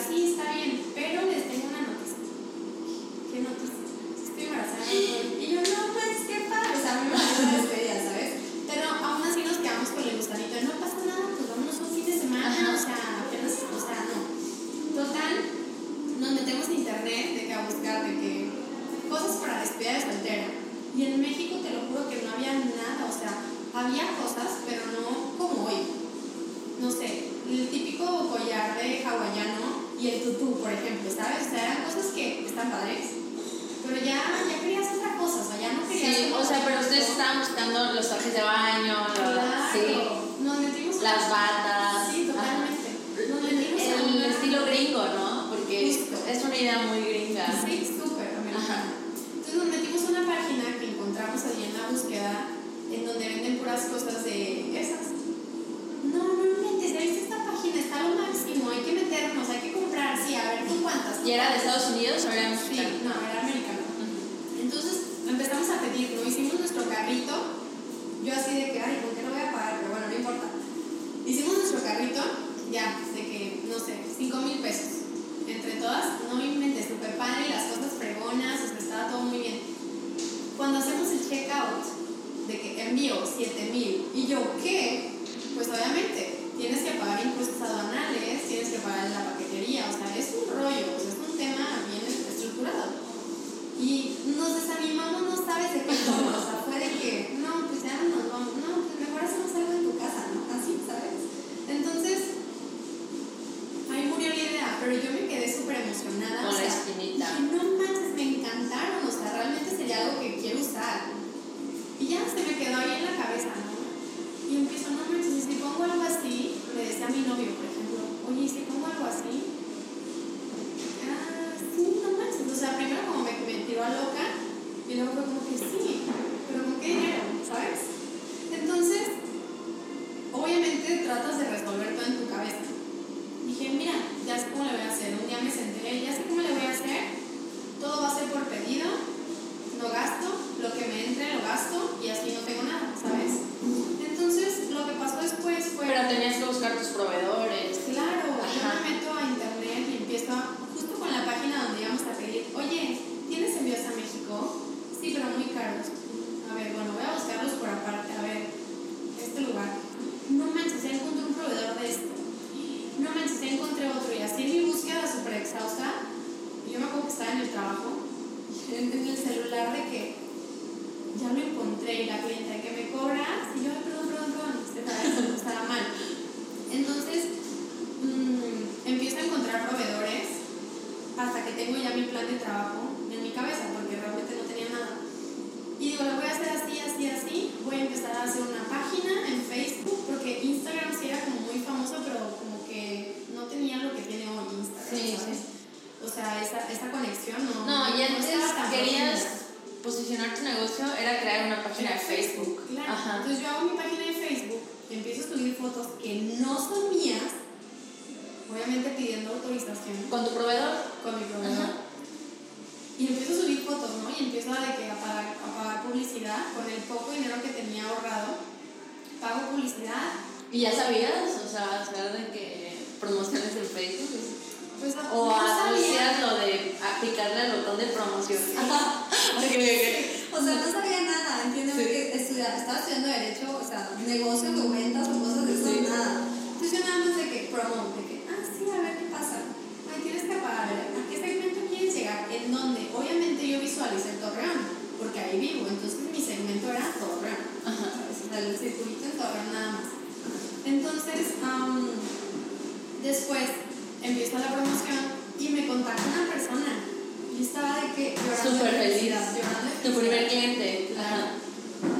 tengo ya mi plan de trabajo en mi cabeza, porque realmente no tenía nada. Y digo, lo voy a hacer así, así, así. Voy a empezar a hacer una página en Facebook, porque Instagram sí era como muy famoso, pero como que no tenía lo que tiene hoy Instagram. Sí, ¿sabes? Sí. O sea, esa, esa, conexión no. No, y antes no querías bien. posicionar tu negocio, era crear una página de Facebook. Claro. Ajá. Entonces yo hago mi página de Facebook, empiezo a subir fotos que no son mías obviamente pidiendo autorización Con tu proveedor. con mi proveedor. Ajá. Y empiezo a subir fotos, ¿no? Y empiezo a, de que a, pagar, a pagar publicidad con el poco dinero que tenía ahorrado. Pago publicidad. ¿Y ya sabías? O sea, saber de que promociones en Facebook. Pues, O no sabía. lo de aplicarle al botón de promoción. *laughs* O sea, no sabía nada, entiendo Sí. que estudiaba, estaba estudiando Derecho, o sea, negocio ventas o cosas de eso, Sí. nada. Entonces yo nada más de que promo, de que, ah, sí, a ver qué pasa. ¿A qué segmento quieres llegar? ¿En dónde? Obviamente yo visualicé Torreón, porque ahí vivo. Entonces mi segmento era Torreón. *laughs* El circulito en Torreón nada más. Entonces, después empiezo la promoción y me contacta una persona. Y estaba de que llorando Súper de feliz. felicidad, llorando de Tu primer cliente. Claro.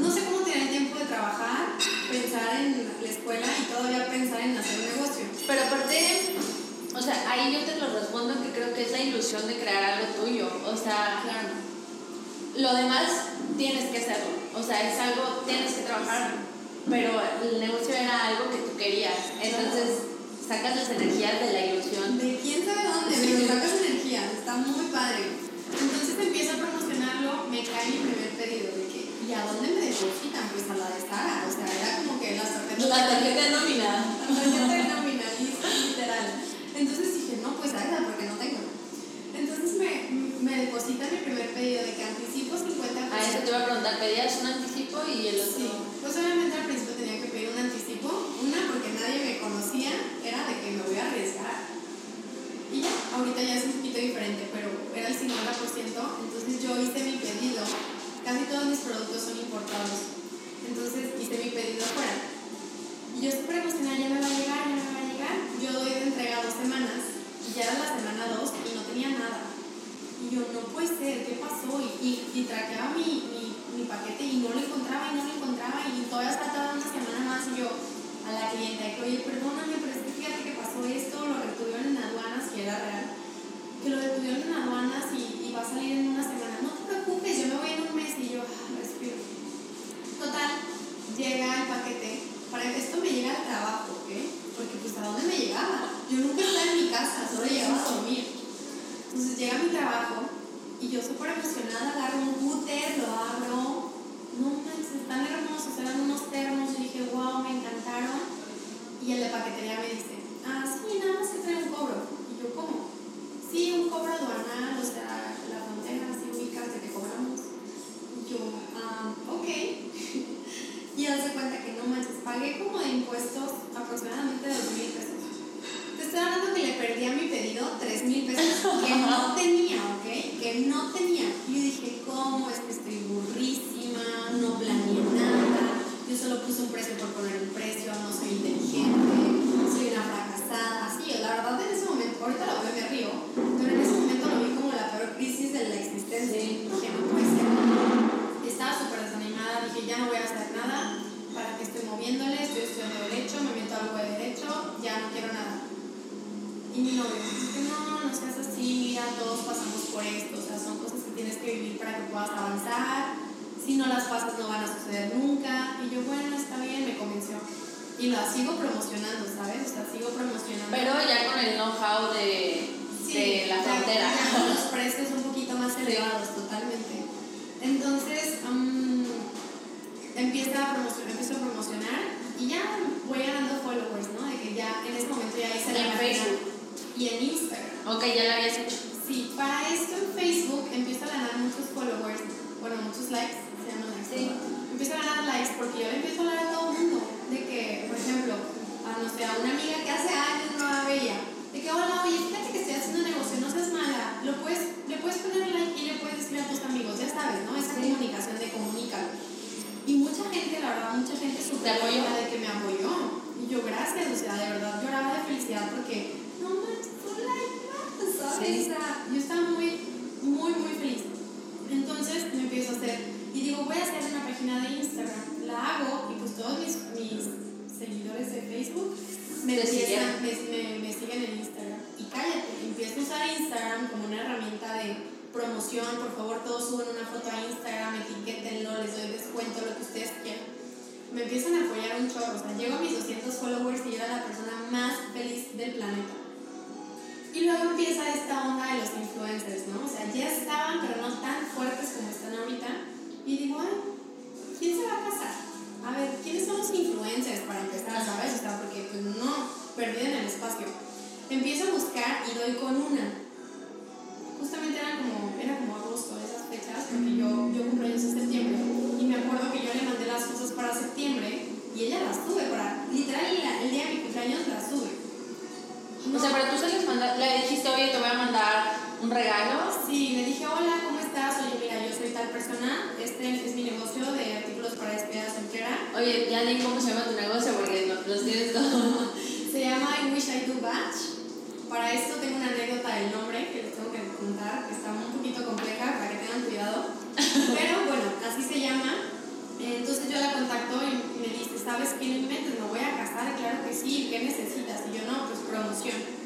No sé cómo tener tiempo de trabajar, pensar en la escuela y todavía pensar en hacer un negocio. Pero aparte, o sea, ahí yo te lo respondo que creo que es la ilusión de crear algo tuyo. O sea, Claro. lo demás tienes que hacerlo. O sea, es algo, tienes que trabajar. Pero el negocio era algo que tú querías. Entonces, sacas las energías de la ilusión. De quién sabe dónde, pero sacas energía, está muy padre. Entonces empiezo a promocionarlo, me cae mi primer pedido de que, ¿y a dónde me depositan? Pues a la de Sara, o sea, era como que las tarjetas. La tarjeta de nómina. La tarjeta literal. Entonces dije, no, pues hágala porque no tengo. Entonces me, me depositan mi primer pedido de que anticipo 50 A eso te iba a preguntar, pedías un anticipo y el otro. Sí, pues obviamente al principio tenía que pedir un anticipo, una porque nadie me conocía, era de que me voy a arriesgar. Y ya, ahorita ya es un poquito diferente, pero era el 50%, entonces yo hice mi pedido, casi todos mis productos son importados, entonces hice mi pedido afuera. Y yo súper emocionada, ya me va a llegar, ya me va a llegar. Yo doy de entrega dos semanas, y ya era la semana dos y no tenía nada. Y yo, no puede ser, ¿qué pasó? Y, y, y traqueaba mi, mi, paquete y no lo encontraba y no lo encontraba y todavía faltaba una semana más y yo a la clienta que, oye, perdóname, pero es que fíjate que pasó esto, lo retuvieron en aduanas y era real. Que lo detuvieron en aduanas y, y va a salir en una semana. No te preocupes, yo me voy en un mes y yo, ah, respiro. Total, llega el paquete. Para esto me llega al trabajo, ¿ok? Porque pues a dónde me llegaba. Yo nunca estaba en mi casa, solo llegaba a dormir. Entonces llega mi trabajo y yo súper emocionada agarro un cúter, lo abro. No manches, están hermosos, eran unos termos. Yo dije, wow, me encantaron. Y el de paquetería me dice, ah, sí, nada más que trae un cobro. Y yo, ¿cómo? Sí, un cobro aduanal, o sea, la frontera, así ubicas de que cobramos. Y yo, ah, ok. *laughs* y hace cuenta que no manches, pagué como de impuestos aproximadamente dos mil pesos. Te estoy hablando que le perdí a mi pedido 3 mil pesos que no *laughs* tenía, ¿ok? Que no tenía. Y yo dije, ¿cómo? Es que estoy burrísima, no planeé nada. Yo solo puse un precio por poner un precio, no soy inteligente, no, no seas así, mira, todos pasamos por esto, o sea, son cosas que tienes que vivir para que puedas avanzar, si no las pasas no van a suceder nunca, y yo, bueno, está bien, me convenció. Y la sigo promocionando, ¿sabes? O sea, sigo promocionando. Pero ya con el know-how de, Sí, de la frontera. con los precios un poquito más Sí. elevados, totalmente. Entonces, mm, empieza a promocionar, empiezo a promocionar y ya voy ganando followers, ¿no? De que ya en ese momento ya hice la. Facebook. Y en Instagram. Ok, ya la habías hecho. Sí, para esto en Facebook empiezo a ganar muchos followers, bueno, muchos likes, se llaman likes. Sí. ¿no? Empiezo a ganar likes porque yo le empiezo a hablar a todo el mundo. De que, por ejemplo, a no sé, a una amiga que hace años no la veía. De que, hola, oye, fíjate que estoy haciendo negocio, no seas mala. Lo puedes, le puedes poner like y le puedes decir a tus amigos, ya sabes, ¿no? Esa comunicación de comunicar. Y mucha gente, la verdad, mucha gente súper de que me apoyó. Y yo, gracias, o sea, de verdad lloraba de felicidad porque, no más, ¿sabes? Sí. O sea, yo estaba muy, muy, muy feliz. Entonces me empiezo a hacer, y digo, voy a hacer una página de Instagram. La hago y pues todos mis, mis seguidores de Facebook me, empiezan- me, me- me siguen en Instagram. Y cállate, empiezo a usar Instagram como una herramienta de promoción. Por favor, todos suben una foto a Instagram filtro, les doy descuento, lo que ustedes quieran. Me empiezan a apoyar un chorro, o sea, llego a mis 200 followers y yo era la persona más feliz del planeta. Y luego empieza esta onda de los influencers, ¿no? O sea, ya estaban, pero no tan fuertes como están ahorita. Y digo, ay, ¿quién se va a casar? A ver, ¿quiénes son los influencers para empezar, sabes? O sea, porque pues no, perdí en el espacio. Empiezo a buscar y doy con una. Justamente era como, era como agosto, esas fechas, porque yo, yo cumplo años en septiembre. Y me acuerdo que yo le mandé las cosas para septiembre y ella las tuve para, literal, el día de mi cumpleaños le dijiste, oye, te voy a mandar un regalo. Sí, le dije, hola, ¿cómo estás? Oye, mira, yo soy tal persona, este es mi negocio de artículos para despedida soltera. Oye, ya di cómo se llama tu negocio porque no, los tienes todos. *laughs* Se llama I Wish I Do Batch. Para esto tengo una anécdota del nombre que les tengo que contar, que está un poquito compleja para que tengan cuidado. *laughs* Pero bueno, así se llama. Entonces yo la contacto y me dice, ¿sabes qué no inventes? Me voy a casar, claro que sí, ¿qué necesitas? Y yo no, pues promoción.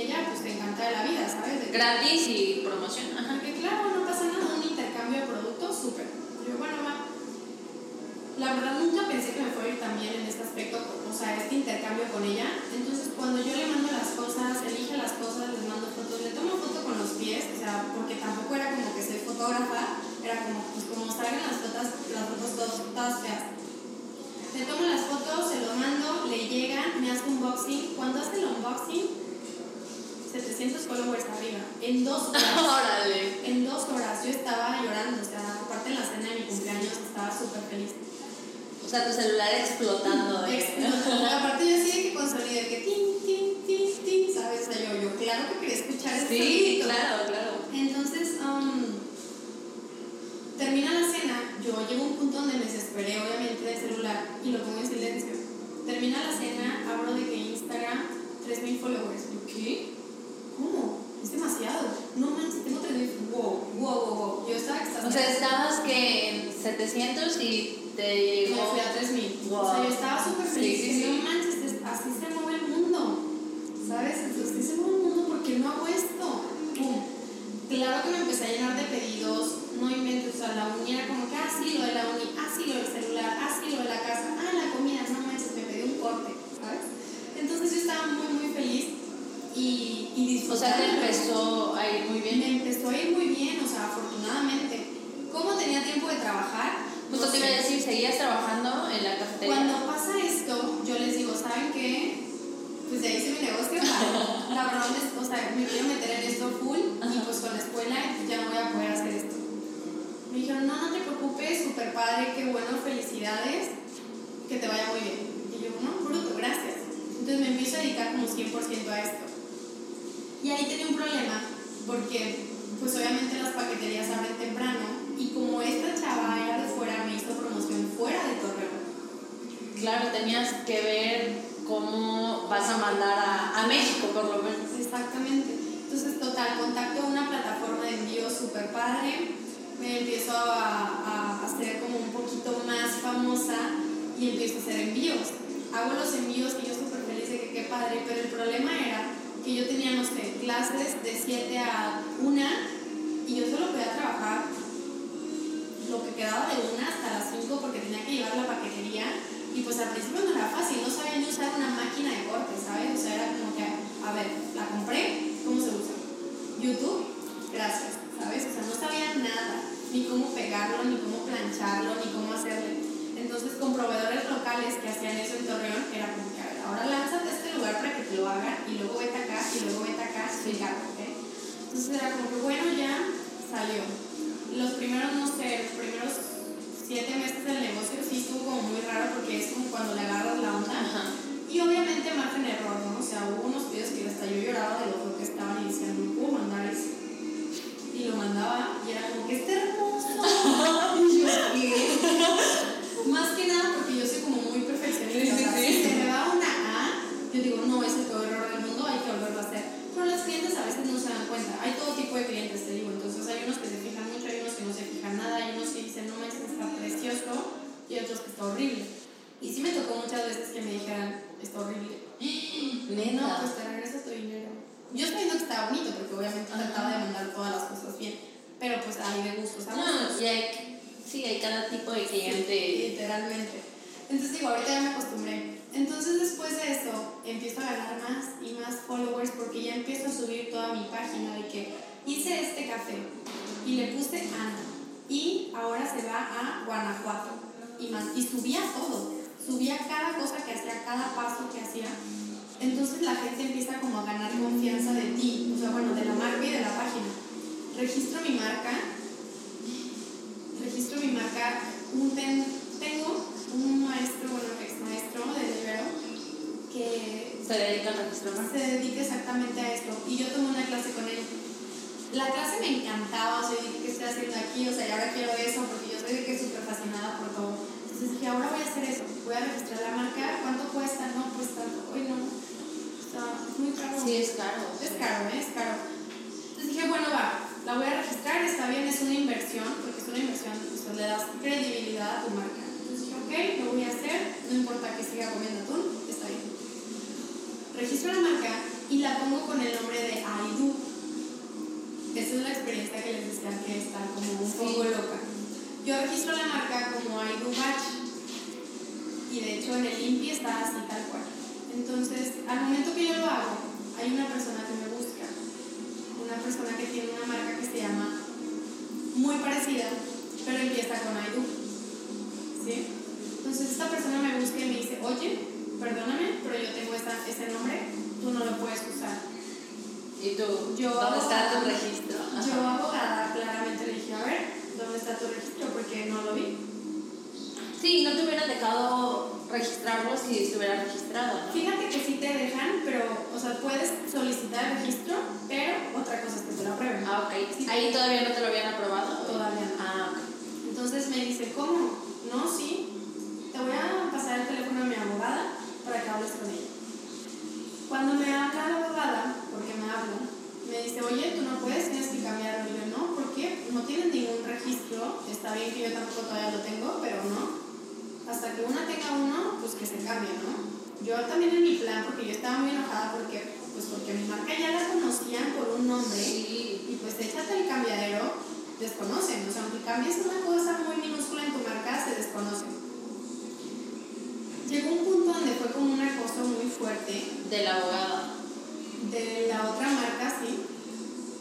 Y ella pues te encanta de la vida, ¿sabes? De Gratis y promoción. Ajá. que claro, no pasa nada, un intercambio de productos, súper. Yo, bueno, va. La verdad nunca pensé que me fuera a ir tan bien en este aspecto, o sea, este intercambio con ella. Entonces, cuando yo le mando las cosas, elige las cosas, les mando fotos, le tomo foto con los pies, o sea, porque tampoco era como que soy fotógrafa, era como, pues como salgan las fotos, las fotos todas, todas feas. Le tomo las fotos, se lo mando, le llegan, me hace un unboxing. Cuando hace el unboxing, 700 followers arriba, en dos *laughs* horas. Órale. En dos horas yo estaba llorando, o sea, aparte en la cena de mi cumpleaños estaba súper feliz. O sea, tu celular explotando. de- Explotó. aparte yo de que con sonido que tin, tin, tin, tin, ¿sabes? O sea, yo, yo claro que quería escuchar ese Sí, claro, claro. Entonces, um, termina la cena, yo llego a un punto donde me desesperé, obviamente, del celular y lo pongo en silencio. Termina la cena, abro de que Instagram, 3000 followers. ¿qué? ¿Cómo? Es demasiado. No manches, tengo 3000. Wow, wow, wow, wow. Yo estaba extasiada. O sea, estabas que en 700 y te llegó. fui a 3000. Wow. O sea, yo estaba súper Sí, feliz. sí, que sí. No manches, es- así se mueve el mundo. ¿Sabes? Entonces, así se mueve el mundo porque no hago esto. ¡Pum! Claro que me empecé a llenar de pedidos. No inventes, o sea, la uni era como que, ah, sí, lo de la uni, ah, sí, lo del celular, ah, sí, lo de la casa, ah, la comida, no manches, me pedí un corte, ¿sabes? Entonces yo estaba muy, muy feliz y, y O sea, te empezó a ir muy bien. Me empezó a ir muy bien, o sea, afortunadamente. ¿Cómo tenía tiempo de trabajar? Justo No te iba a decir, ¿seguías trabajando en la cafetería? Cuando pasa esto, yo les digo, ¿saben qué? Pues ya hice mi negocio, vale. la verdad es, o sea, me quiero meter en esto full y pues con la escuela ya no voy a poder hacer esto. Me dijeron, no, no te preocupes, súper padre, qué bueno, felicidades, que te vaya muy bien. Y yo, no, bruto, gracias. Entonces me empiezo a dedicar como 100% a esto. Y ahí tenía un problema, porque pues obviamente las paqueterías abren temprano y como esta chava era de fuera, me hizo promoción fuera de Torreón. Claro, tenías que ver cómo vas a mandar a, a México, por lo menos. Exactamente. Entonces, total, contacto una plataforma de envío súper padre, me empiezo a, a hacer como un poquito más famosa y empiezo a hacer envíos. Hago los envíos y yo súper feliz de que qué padre, pero el problema era que yo tenía, no sé, clases de 7 a 1 y yo solo podía trabajar lo que quedaba de 1 hasta las 5 porque tenía que llevar la paquetería y pues al principio no era fácil, no sabía ni usar una máquina de corte, ¿sabes? O sea, era como que, a ver, la compré, ¿cómo se usa? YouTube, gracias, ¿sabes? O sea, no sabía nada, ni cómo pegarlo, ni cómo plancharlo, ni cómo hacerle. Entonces, con proveedores locales que hacían eso en Torreón, era como que, a ver, ahora lánzate lugar para que te lo hagan, y luego vete acá, y luego vete acá, explicar, ¿ok? Entonces era como que, bueno, ya salió. Los primeros, no sé, los primeros siete meses del negocio sí estuvo como muy raro porque es como cuando le agarras la onda. Ajá. Y obviamente margen error, ¿no? O sea, hubo unos videos que hasta yo lloraba de lo que estaban y decían, no puedo mandar eso. Y lo mandaba y era como que está hermoso. *laughs* y yo, ¿qué? Más que nada porque yo soy como muy perfeccionista. Sí, sí, o sea, sí. Yo digo, no, es el peor error del mundo, hay que volverlo a hacer. Pero los clientes a veces no se dan cuenta. Hay todo tipo de clientes, te digo. Entonces hay unos que se fijan mucho, hay unos que no se fijan nada, hay unos que dicen, no manches, está precioso, y otros que está horrible. Y sí me tocó muchas veces que me dijeran, está horrible. *gasps* Neta. No, pues te regreso tu dinero. Yo estoy viendo que estaba bonito porque obviamente Ajá. trataba de mandar todas las cosas bien. Pero pues ahí de gusto, ¿sabes? No, y hay Sí, hay cada tipo de cliente. Literalmente. Entonces digo, ahorita ya me acostumbré. Entonces después de eso empiezo a ganar más y más followers porque ya empiezo a subir toda mi página de que hice este café y le puse Ana y ahora se va a Guanajuato y más y subía todo, subía cada cosa que hacía, cada paso que hacía. Entonces la gente empieza como a ganar confianza de ti, o sea, bueno, de la marca y de la página. Registro mi marca, registro mi marca, un ten- tengo un maestro, bueno, ex maestro de Libero, que Se dedica al registro se dedica exactamente a esto. Y yo tomé una clase con él. La clase me encantaba, o sea, dije, ¿qué estoy haciendo aquí? O sea, y ahora quiero eso, porque yo soy de que súper fascinada por todo. Entonces dije, ahora voy a hacer eso, voy a registrar la marca, ¿cuánto cuesta? No, pues tanto, hoy no. O sea, es muy caro. Sí, es caro. Es caro, ¿eh? es caro. Entonces dije, bueno, va, la voy a registrar, está bien, es una inversión, porque es una inversión, o sea, le das credibilidad a tu marca. Dije, ok, lo voy a hacer, no importa que siga comiendo atún, está bien. Registro la marca y la pongo con el nombre de Aidu. Esa es la experiencia que les decía que está como un poco loca. Yo registro la marca como Aidu Batch y de hecho en el INPI está así tal cual. Entonces, al momento que yo lo hago, hay una persona que me busca, una persona que tiene una marca que se llama muy parecida, pero empieza con Aidu. ¿Sí? Entonces, esta persona me busca y me dice, oye, perdóname, pero yo tengo esta, este nombre, tú no lo puedes usar. ¿Y tú? Yo ¿Dónde está tu abogada. registro? Ajá. Yo, abogada, claramente le dije, a ver, ¿dónde está tu registro? Porque no lo vi. Sí, no te hubieran dejado registrarlo si estuviera registrado, ¿no? Fíjate que sí te dejan, pero, o sea, puedes solicitar el registro, pero otra cosa es que te lo aprueben. Ah, ok. Sí. Ahí todavía no te lo habían aprobado. Todavía no. Ah, ok. Entonces me dice, ¿cómo? No, sí. Te voy a pasar el teléfono a mi abogada para que hables con ella. Cuando me habla la abogada, porque me habla, me dice, oye, tú no puedes, tienes que cambiarlo. Y yo, no, ¿por qué? No tienes ningún registro. Está bien que yo tampoco todavía lo tengo, pero no. Hasta que una tenga uno, pues que se cambie, ¿no? Yo también en mi plan, porque yo estaba muy enojada porque, pues porque mi marca ya la conocían por un nombre. Sí. Y pues échate el cambiadero, desconocen. O sea, aunque cambies una cosa muy minúscula en tu marca, se desconocen. Llegó un punto donde fue como un acoso muy fuerte De la abogada. de la otra marca, sí,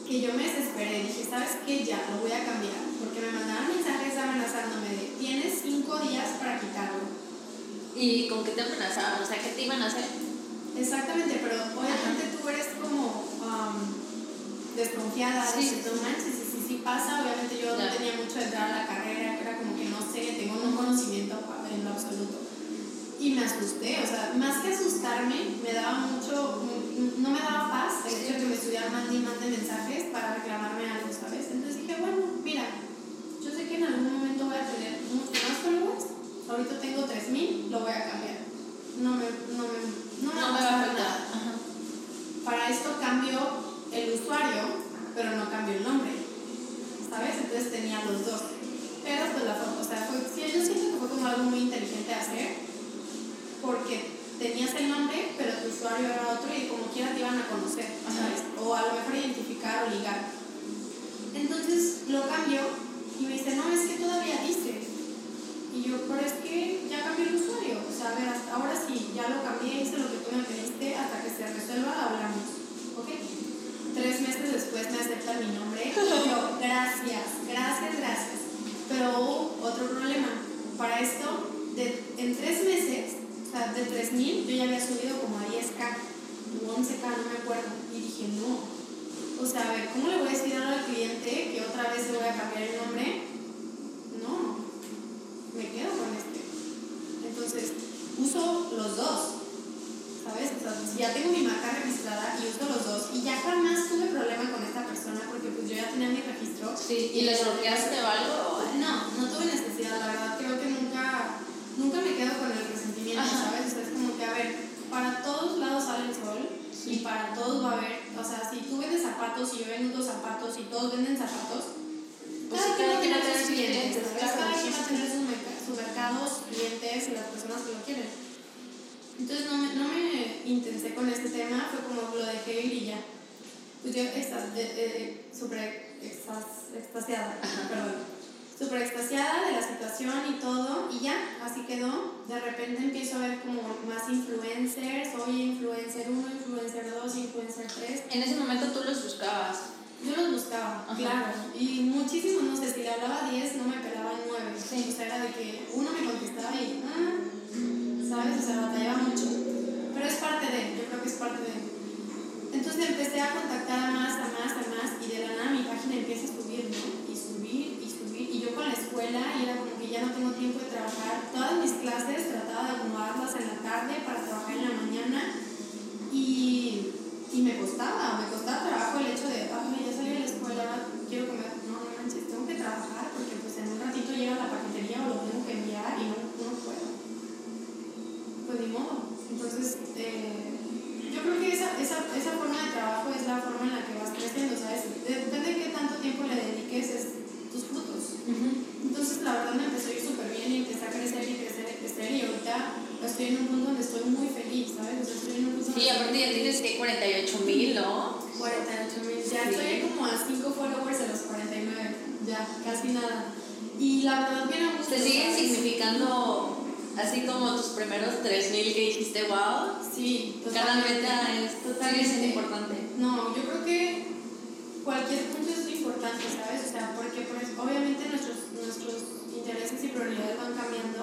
que yo me desesperé. Dije, ¿sabes qué? Ya, lo voy a cambiar. Porque me mandaban mensajes amenazándome de, tienes cinco días para quitarlo. ¿Y con qué te amenazaban? O sea, ¿qué te iban a hacer? Exactamente, pero obviamente tú eres como um, desconfiada, Sí, dices, no manches, sí, sí, sí pasa, obviamente yo no tenía mucho de entrar a la carrera, que era como que no sé, tengo un conocimiento en lo absoluto. Y me asusté, o sea, más que asustarme, me daba mucho, no me daba paz el hecho de que me estuvieran mandando y mande mensajes para reclamarme algo, ¿sabes? Entonces dije, bueno, mira, yo sé que en algún momento voy a tener más followers, ahorita tengo 3000, lo voy a cambiar. No me, no me, no me, No va me a va a afectar. nada. Ajá. Para esto cambio el usuario, pero no cambio el nombre. ¿Sabes? Entonces tenía los dos. Pero pues la foto, o sea, fue, yo siento que fue como algo muy inteligente de hacer, porque tenías el nombre, pero tu usuario era otro y como quiera te iban a conocer, ¿sabes? O a lo mejor identificar o ligar. Entonces lo cambio y me dice, no, es que todavía dice. Y yo, pero es que ya cambié el usuario. O sea, a ver, hasta ahora sí, ya lo cambié, hice lo que tú me pediste, hasta que se resuelva hablamos. ¿Ok? Tres meses después me aceptan mi nombre y yo, *laughs* gracias, gracias, gracias. Pero hubo otro problema. Para esto, de, en tres meses, o sea, de 3000, yo ya había subido como a 10k, o 11k, no me acuerdo. Y dije, no. O sea, a ver, ¿cómo le voy a decir al cliente que otra vez le voy a cambiar el nombre? No, me quedo con este. Entonces, uso los dos, ¿sabes? O sea, ya tengo mi marca registrada y uso los dos, y ya jamás tuve problema con esta persona porque pues yo ya tenía mi registro. Sí. ¿Y les bloqueaste o algo? No, no tuve necesidad, la verdad, creo que nunca, nunca me quedo con el resentimiento, Ajá. ¿sabes? O sea, es como que, a ver, para todos lados sale el sol y para todos va a haber, o sea, si tú vendes zapatos y yo vendo zapatos y todos venden zapatos, Pues cada sí, cada quien va a tener sus clientes, ¿sabes? cada sí, quien va a sí. tener sus, sus mercados, clientes y las personas que lo quieren. Entonces no me, no me intensé con este tema, fue como lo dejé ir y ya. Pues yo estás súper extas- extasiada, perdón. Súper extasiada de la situación y todo, y ya, así quedó. De repente empiezo a ver como más influencers, soy influencer 1, influencer 2, influencer 3. En ese momento tú los buscabas. Yo los buscaba, Ajá. claro. Y muchísimos, no sé, si le hablaba 10, no me pelaban 9. Sí. O sea, era de que uno me contestaba y, ah, ¿sabes? O sea, batallaba mucho. Pero es parte de, yo creo que es parte de. Entonces empecé a contactar a más, a más, a más, y de la nada mi página empieza a subir, ¿no? Y subir, y subir. Y yo con la y era como que ya no tengo tiempo de trabajar. Todas mis clases trataba de acomodarlas en la tarde para trabajar en la mañana. Y, y me costaba, me costaba trabajo el hecho de, ay, ya salí de la escuela, quiero comer. No, no manches, tengo que trabajar porque pues en un ratito llega la paquetería o lo tengo que enviar y no, no puedo. Pues ni modo. Entonces, eh, yo creo que esa, esa, esa forma de trabajo es la forma en la que vas creciendo, ¿sabes? Depende de qué tanto tiempo le dediques es tus frutos. Entonces, la verdad me empezó a ir súper bien y empecé a crecer y crecer y crecer y ahorita estoy en un punto donde estoy muy feliz, ¿sabes? O sea, estoy en un punto Sí, aparte ya tienes que 48 mil, ¿no? 48 mil, ya Sí. estoy como a 5 followers de los 49, ya, casi nada. Y la verdad, bien a gusto. ¿Te siguen significando así como tus primeros 3 mil que dijiste, wow? Sí, Cada totalmente. meta es sigue siendo importante. No, yo creo que cualquier punto es importante, ¿sabes? O sea, porque pues, obviamente nuestros, nuestros intereses y prioridades van cambiando.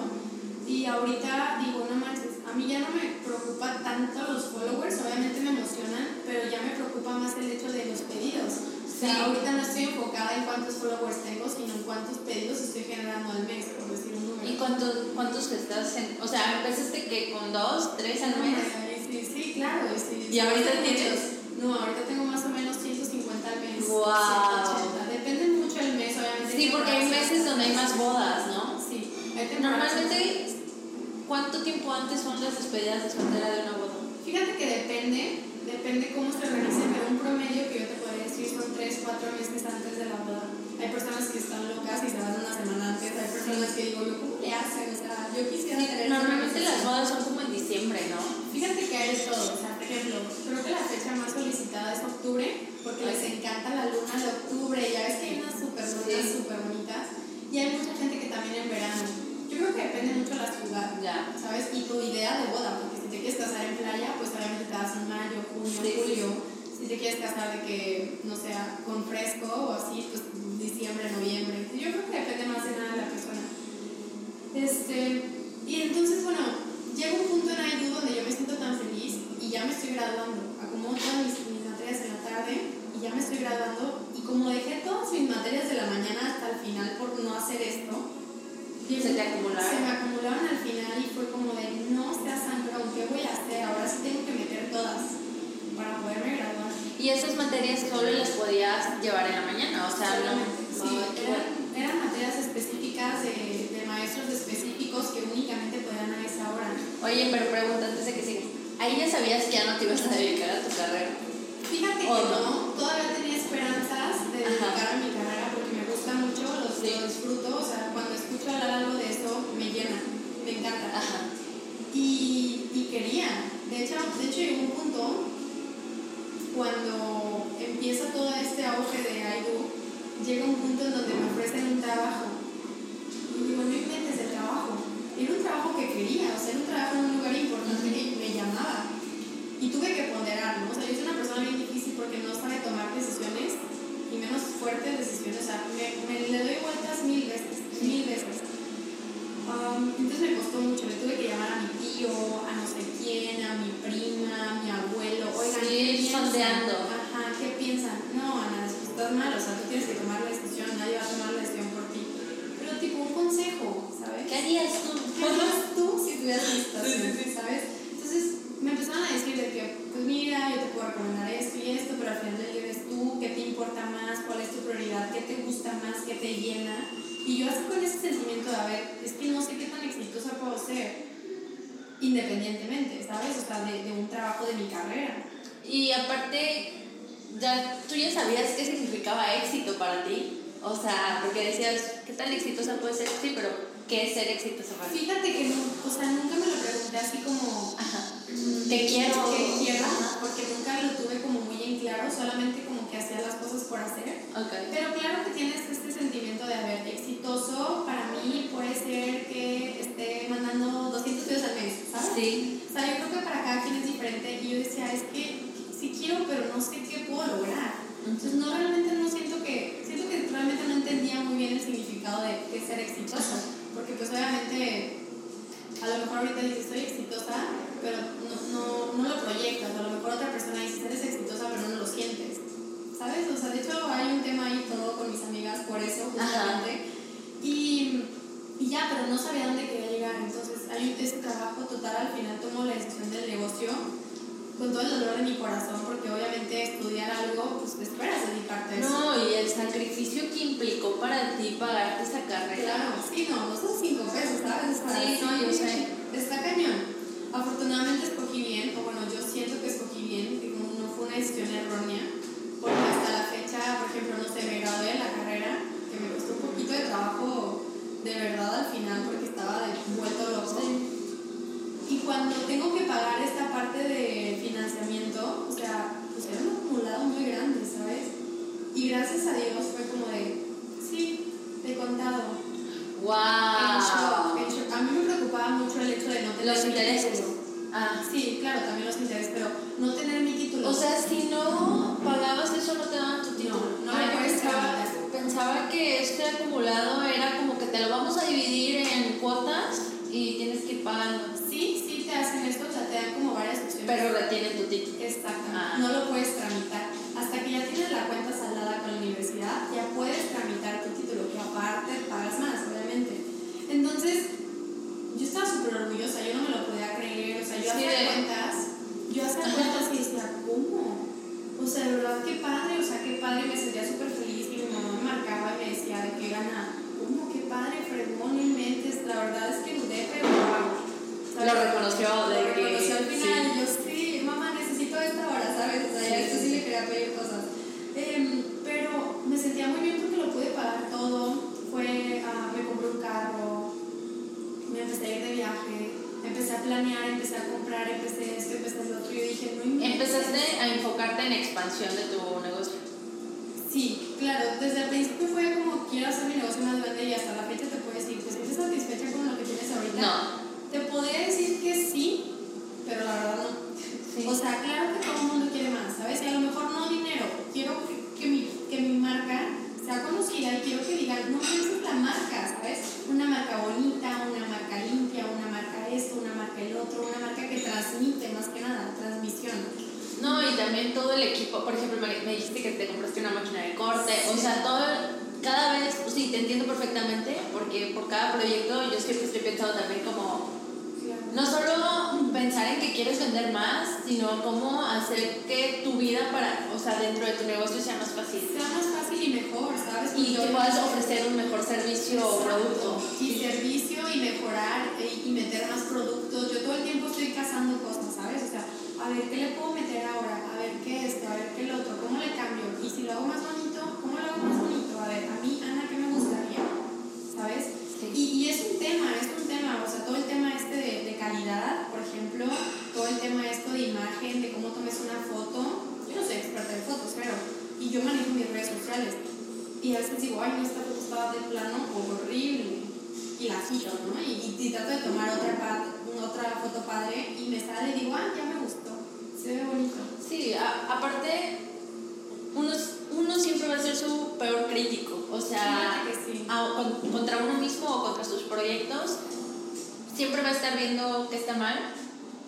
Y ahorita digo, no manches, a mí ya no me preocupa tanto los followers, obviamente me emocionan, pero ya me preocupa más el hecho de los pedidos. O sea, Sí. ahorita no estoy enfocada en cuántos followers tengo, sino en cuántos pedidos estoy generando al mes, por decir un número. ¿Y cuántos, cuántos gestas en.? O sea, empezaste que con dos, tres al mes. Sí, sí, claro. Sí, ¿Y ahorita tienes? No, ahorita tengo más o menos 150 al mes. Guau. 180. Depende mucho el mes, obviamente. Sí, porque hay meses donde hay más bodas, ¿no? Sí. Normalmente, ¿cuánto tiempo antes son las despedidas de soltera de una boda? Fíjate que depende, depende cómo se organice, pero un promedio que yo te podría decir son 3, 4 meses antes de la boda. Hay personas que están locas y se van una semana antes, hay personas que digo, ¿cómo le hacen? O sea, yo quisiera tener... Normalmente las bodas son como en diciembre, ¿no? Fíjate que hay de todo, o sea, ejemplo, creo que la fecha más solicitada es octubre, porque les encanta la luna de octubre, ya ves que hay unas súper lunas Sí. súper bonitas, y hay mucha gente que también en verano. Yo creo que depende mucho de la ciudad, Ya. ¿sabes? Y tu idea de boda, porque si te quieres casar en playa, pues obviamente te das en mayo, junio, Sí, julio. Si te quieres casar de que, no sea, con fresco o así, pues diciembre, noviembre. Yo creo que depende más de nada de la persona. Este, y entonces, bueno, llega un punto en IDU donde yo me siento tan feliz y ya me estoy graduando. Acomodo todas mis, mis materias en la tarde y ya me estoy graduando. Y como dejé todas mis materias de la mañana hasta el final por no hacer esto, ¿Se te acumularon? Se me acumularon al final y fue como de, no seas sangrón, ¿qué voy a hacer? Ahora sí tengo que meter todas para poderme graduar. Y esas materias solo las podías llevar en la mañana, o sea, no. Sí, qué eran, eran materias específicas de, de maestros específicos que únicamente podían a esa hora. Oye, pero pregunta antes de que sigas. Ahí ya sabías que ya no te ibas a dedicar a tu carrera. Fíjate ¿O que no? no, todavía tenía esperanzas de dedicar a mi carrera porque me gusta mucho, lo, Sí. lo disfruto, o sea, cuando escucho hablar algo de esto me llena, me encanta. Ajá. Y, y quería. De hecho, de hecho, llegó un punto cuando empieza todo este auge de IDU, llega un punto en donde me ofrecen un trabajo. Y digo, no inventes el trabajo. Era un trabajo que quería, o sea, era un trabajo en un lugar importante que me llamaba. Y tuve que ponderar, ¿no? O sea, yo soy una persona bien difícil porque no sabe tomar decisiones y menos fuertes decisiones. O sea, me, me le doy vueltas mil veces, mil veces. Um, entonces me costó mucho, le tuve que llamar a mi tío, a no sé quién, a mi prima, a mi abuelo, oigan, Sí, sondeando. Ajá, ¿qué piensan? No, Ana, estás mal, o sea, tú tienes que tomar la decisión, nadie va a tomar la decisión por ti. Pero tipo un consejo, ¿sabes? ¿Qué harías tú? ¿Qué harías tú si estuvieras en mi situación? ¿Sabes? Entonces me empezaron a decir de que, pues mira, yo te puedo recomendar esto y esto, pero al final del día eres tú, ¿qué te importa más? ¿Cuál es tu prioridad? ¿Qué te gusta más? ¿Qué te llena? Y yo así con ese sentimiento de, a ver, es que no sé qué tan exitosa puedo ser, independientemente, ¿sabes? O sea, de, de un trabajo de mi carrera. Y aparte, ya, tú ya sabías qué significaba éxito para ti. O sea, porque decías, ¿qué tan exitosa puede ser? Sí, pero ¿Qué es ser exitoso para ti? Fíjate que no, o sea, nunca me lo pregunté así como, Ajá. Mm, te quiero, porque nunca lo tuve como muy en claro, solamente como que hacía las cosas por hacer. Pero claro que tienes este sentimiento de, haber exitoso para mí puede ser que esté mandando 200 pesos al mes, ¿sabes? Sí. O sea, yo creo que para cada quien es diferente y yo decía, es que sí quiero, pero no sé qué puedo lograr. Entonces, no realmente no siento que, siento que realmente no entendía muy bien el significado de, de ser exitoso porque pues obviamente a lo mejor ahorita dices estoy exitosa, pero no, no, no lo proyectas, a lo mejor otra persona dice ver qué le puedo meter ahora, a ver qué esto, a ver qué el otro, cómo le cambio. Y si lo hago más bonito, ¿cómo lo hago más bonito? A ver, a mí, Ana, ¿qué me gustaría? ¿Sabes? Sí. Y, y es un tema, es un tema, o sea, todo el tema este de, de calidad, por ejemplo, todo el tema esto de imagen, de cómo tomes una foto. Yo no soy experta en fotos, pero, y yo manejo mis redes sociales. Y a veces digo, ay, no, esta foto estaba de plano horrible. Y la quito, ¿no? Y, y trato de tomar otra, otra foto padre y me sale y digo, ah, ya. Se ve bonito. Sí, a- aparte, uno, uno siempre va a ser su peor crítico, o sea, que sí. a- con- contra uno mismo o contra sus proyectos, siempre va a estar viendo que está mal,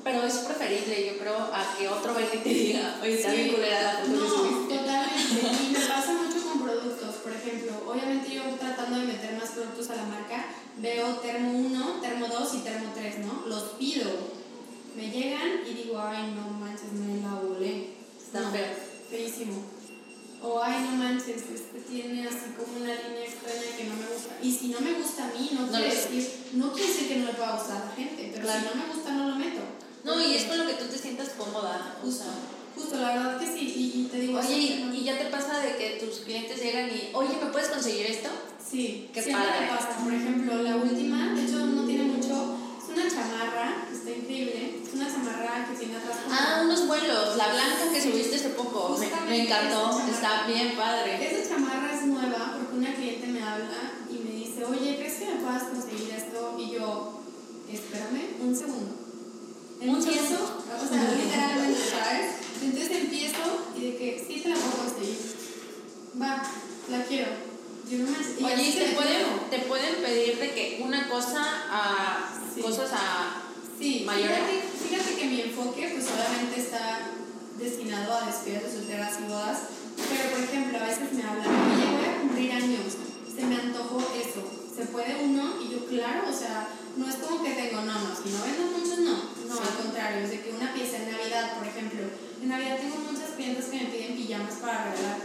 pero es preferible, yo creo, a que otro venga y te diga, oye, está bien culera la foto No, totalmente. *laughs* Y me pasa mucho con productos. Por ejemplo, obviamente yo tratando de meter más productos a la marca, veo termo 1, termo 2 y termo 3, ¿no? Los pido. Me llegan y digo, ay, no manches, me la volé. Está No, feo. Feísimo. O, ay, no manches, este tiene así como una línea extraña que no me gusta. Y si no me gusta a mí, no, No quiere decir, no quiere decir que no le pueda gustar a la gente, pero Claro. si no me gusta, no lo meto. No, y es con lo que tú te sientas cómoda, o Justo, sea. justo, la verdad que sí. Y, y te digo, Oye, y, ¿no? y ya te pasa de que tus clientes llegan y, oye, ¿me puedes conseguir esto? Sí, siempre me pasa. Por ejemplo, la última, de hecho no tiene mucho, una chamarra, está increíble, es una chamarra que tiene atrás Ah, unos vuelos, la blanca que subiste hace poco, me, encantó, está bien padre. Esa chamarra es nueva porque una cliente me habla y me dice, oye, ¿crees que me puedas conseguir esto? Y yo, espérame un segundo. Un Empiezo, o sea, literalmente, ¿sabes? Entonces empiezo y de que sí te la puedo conseguir. Va, la quiero. Yo no me y Oye, ¿y te pueden, te pueden pedir de que una cosa a Sí. cosas a Sí, mayores? fíjate, fíjate que mi enfoque pues obviamente está destinado a despedidas de solteras y bodas, pero por ejemplo a veces me hablan, oye voy a cumplir años, se me antojó eso, ¿se puede uno? Y yo claro, o sea, no es como que tengo, no, no, si no vendo muchos no, no, Sí. al contrario, es de que una pieza en Navidad, por ejemplo, en Navidad tengo muchas clientes que me piden pijamas para regalar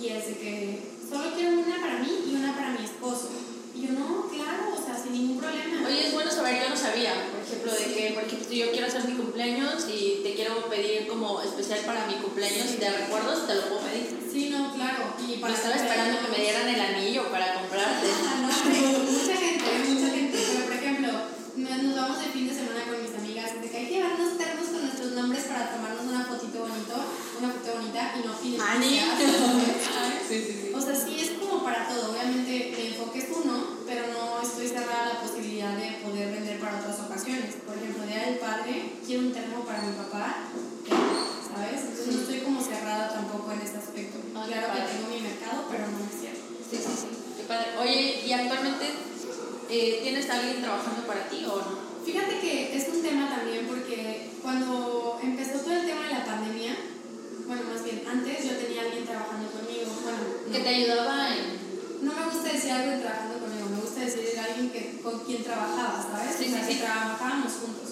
y es de que solo quiero una para mí y una para mi esposo. Y yo no, claro, o sea, sin ningún problema. Oye, es bueno saber, yo no sabía, por ejemplo, de que, por ejemplo, si yo quiero hacer mi cumpleaños y te quiero pedir como especial para mi cumpleaños de recuerdos, te lo puedo pedir. Sí, no, claro. Y Pero estaba esperando que me dieran el anillo para comprarte. *laughs* Ah, no, mucha gente, mucha gente. Pero por ejemplo, nos vamos de fin de semana con mis amigas de que hay que llevarnos termos con nuestros nombres para tomarnos una fotito bonito, una foto bonita y no fines Sí, sí, sí. O sea, sí es como para todo. Obviamente mi enfoque es uno, pero no estoy cerrada a la posibilidad de poder vender para otras ocasiones. Por ejemplo, Día del Padre, quiero un termo para mi papá, ¿sabes? Entonces no estoy como cerrada tampoco en ese aspecto. Ah, claro que tengo mi mercado, pero no me cierro. Sí, sí, sí. Qué padre. Oye, ¿y actualmente eh, tienes a alguien trabajando para ti o no? Fíjate que es un tema también porque cuando empezó todo el tema de la pandemia, bueno, más bien antes yo tenía a alguien trabajando conmigo. Bueno, no, Que te ayudaba en. no me gusta decir algo trabajando conmigo, me gusta decir alguien que, con quien trabajaba, ¿sabes? Sí, o sea, sí, que sí. trabajábamos juntos.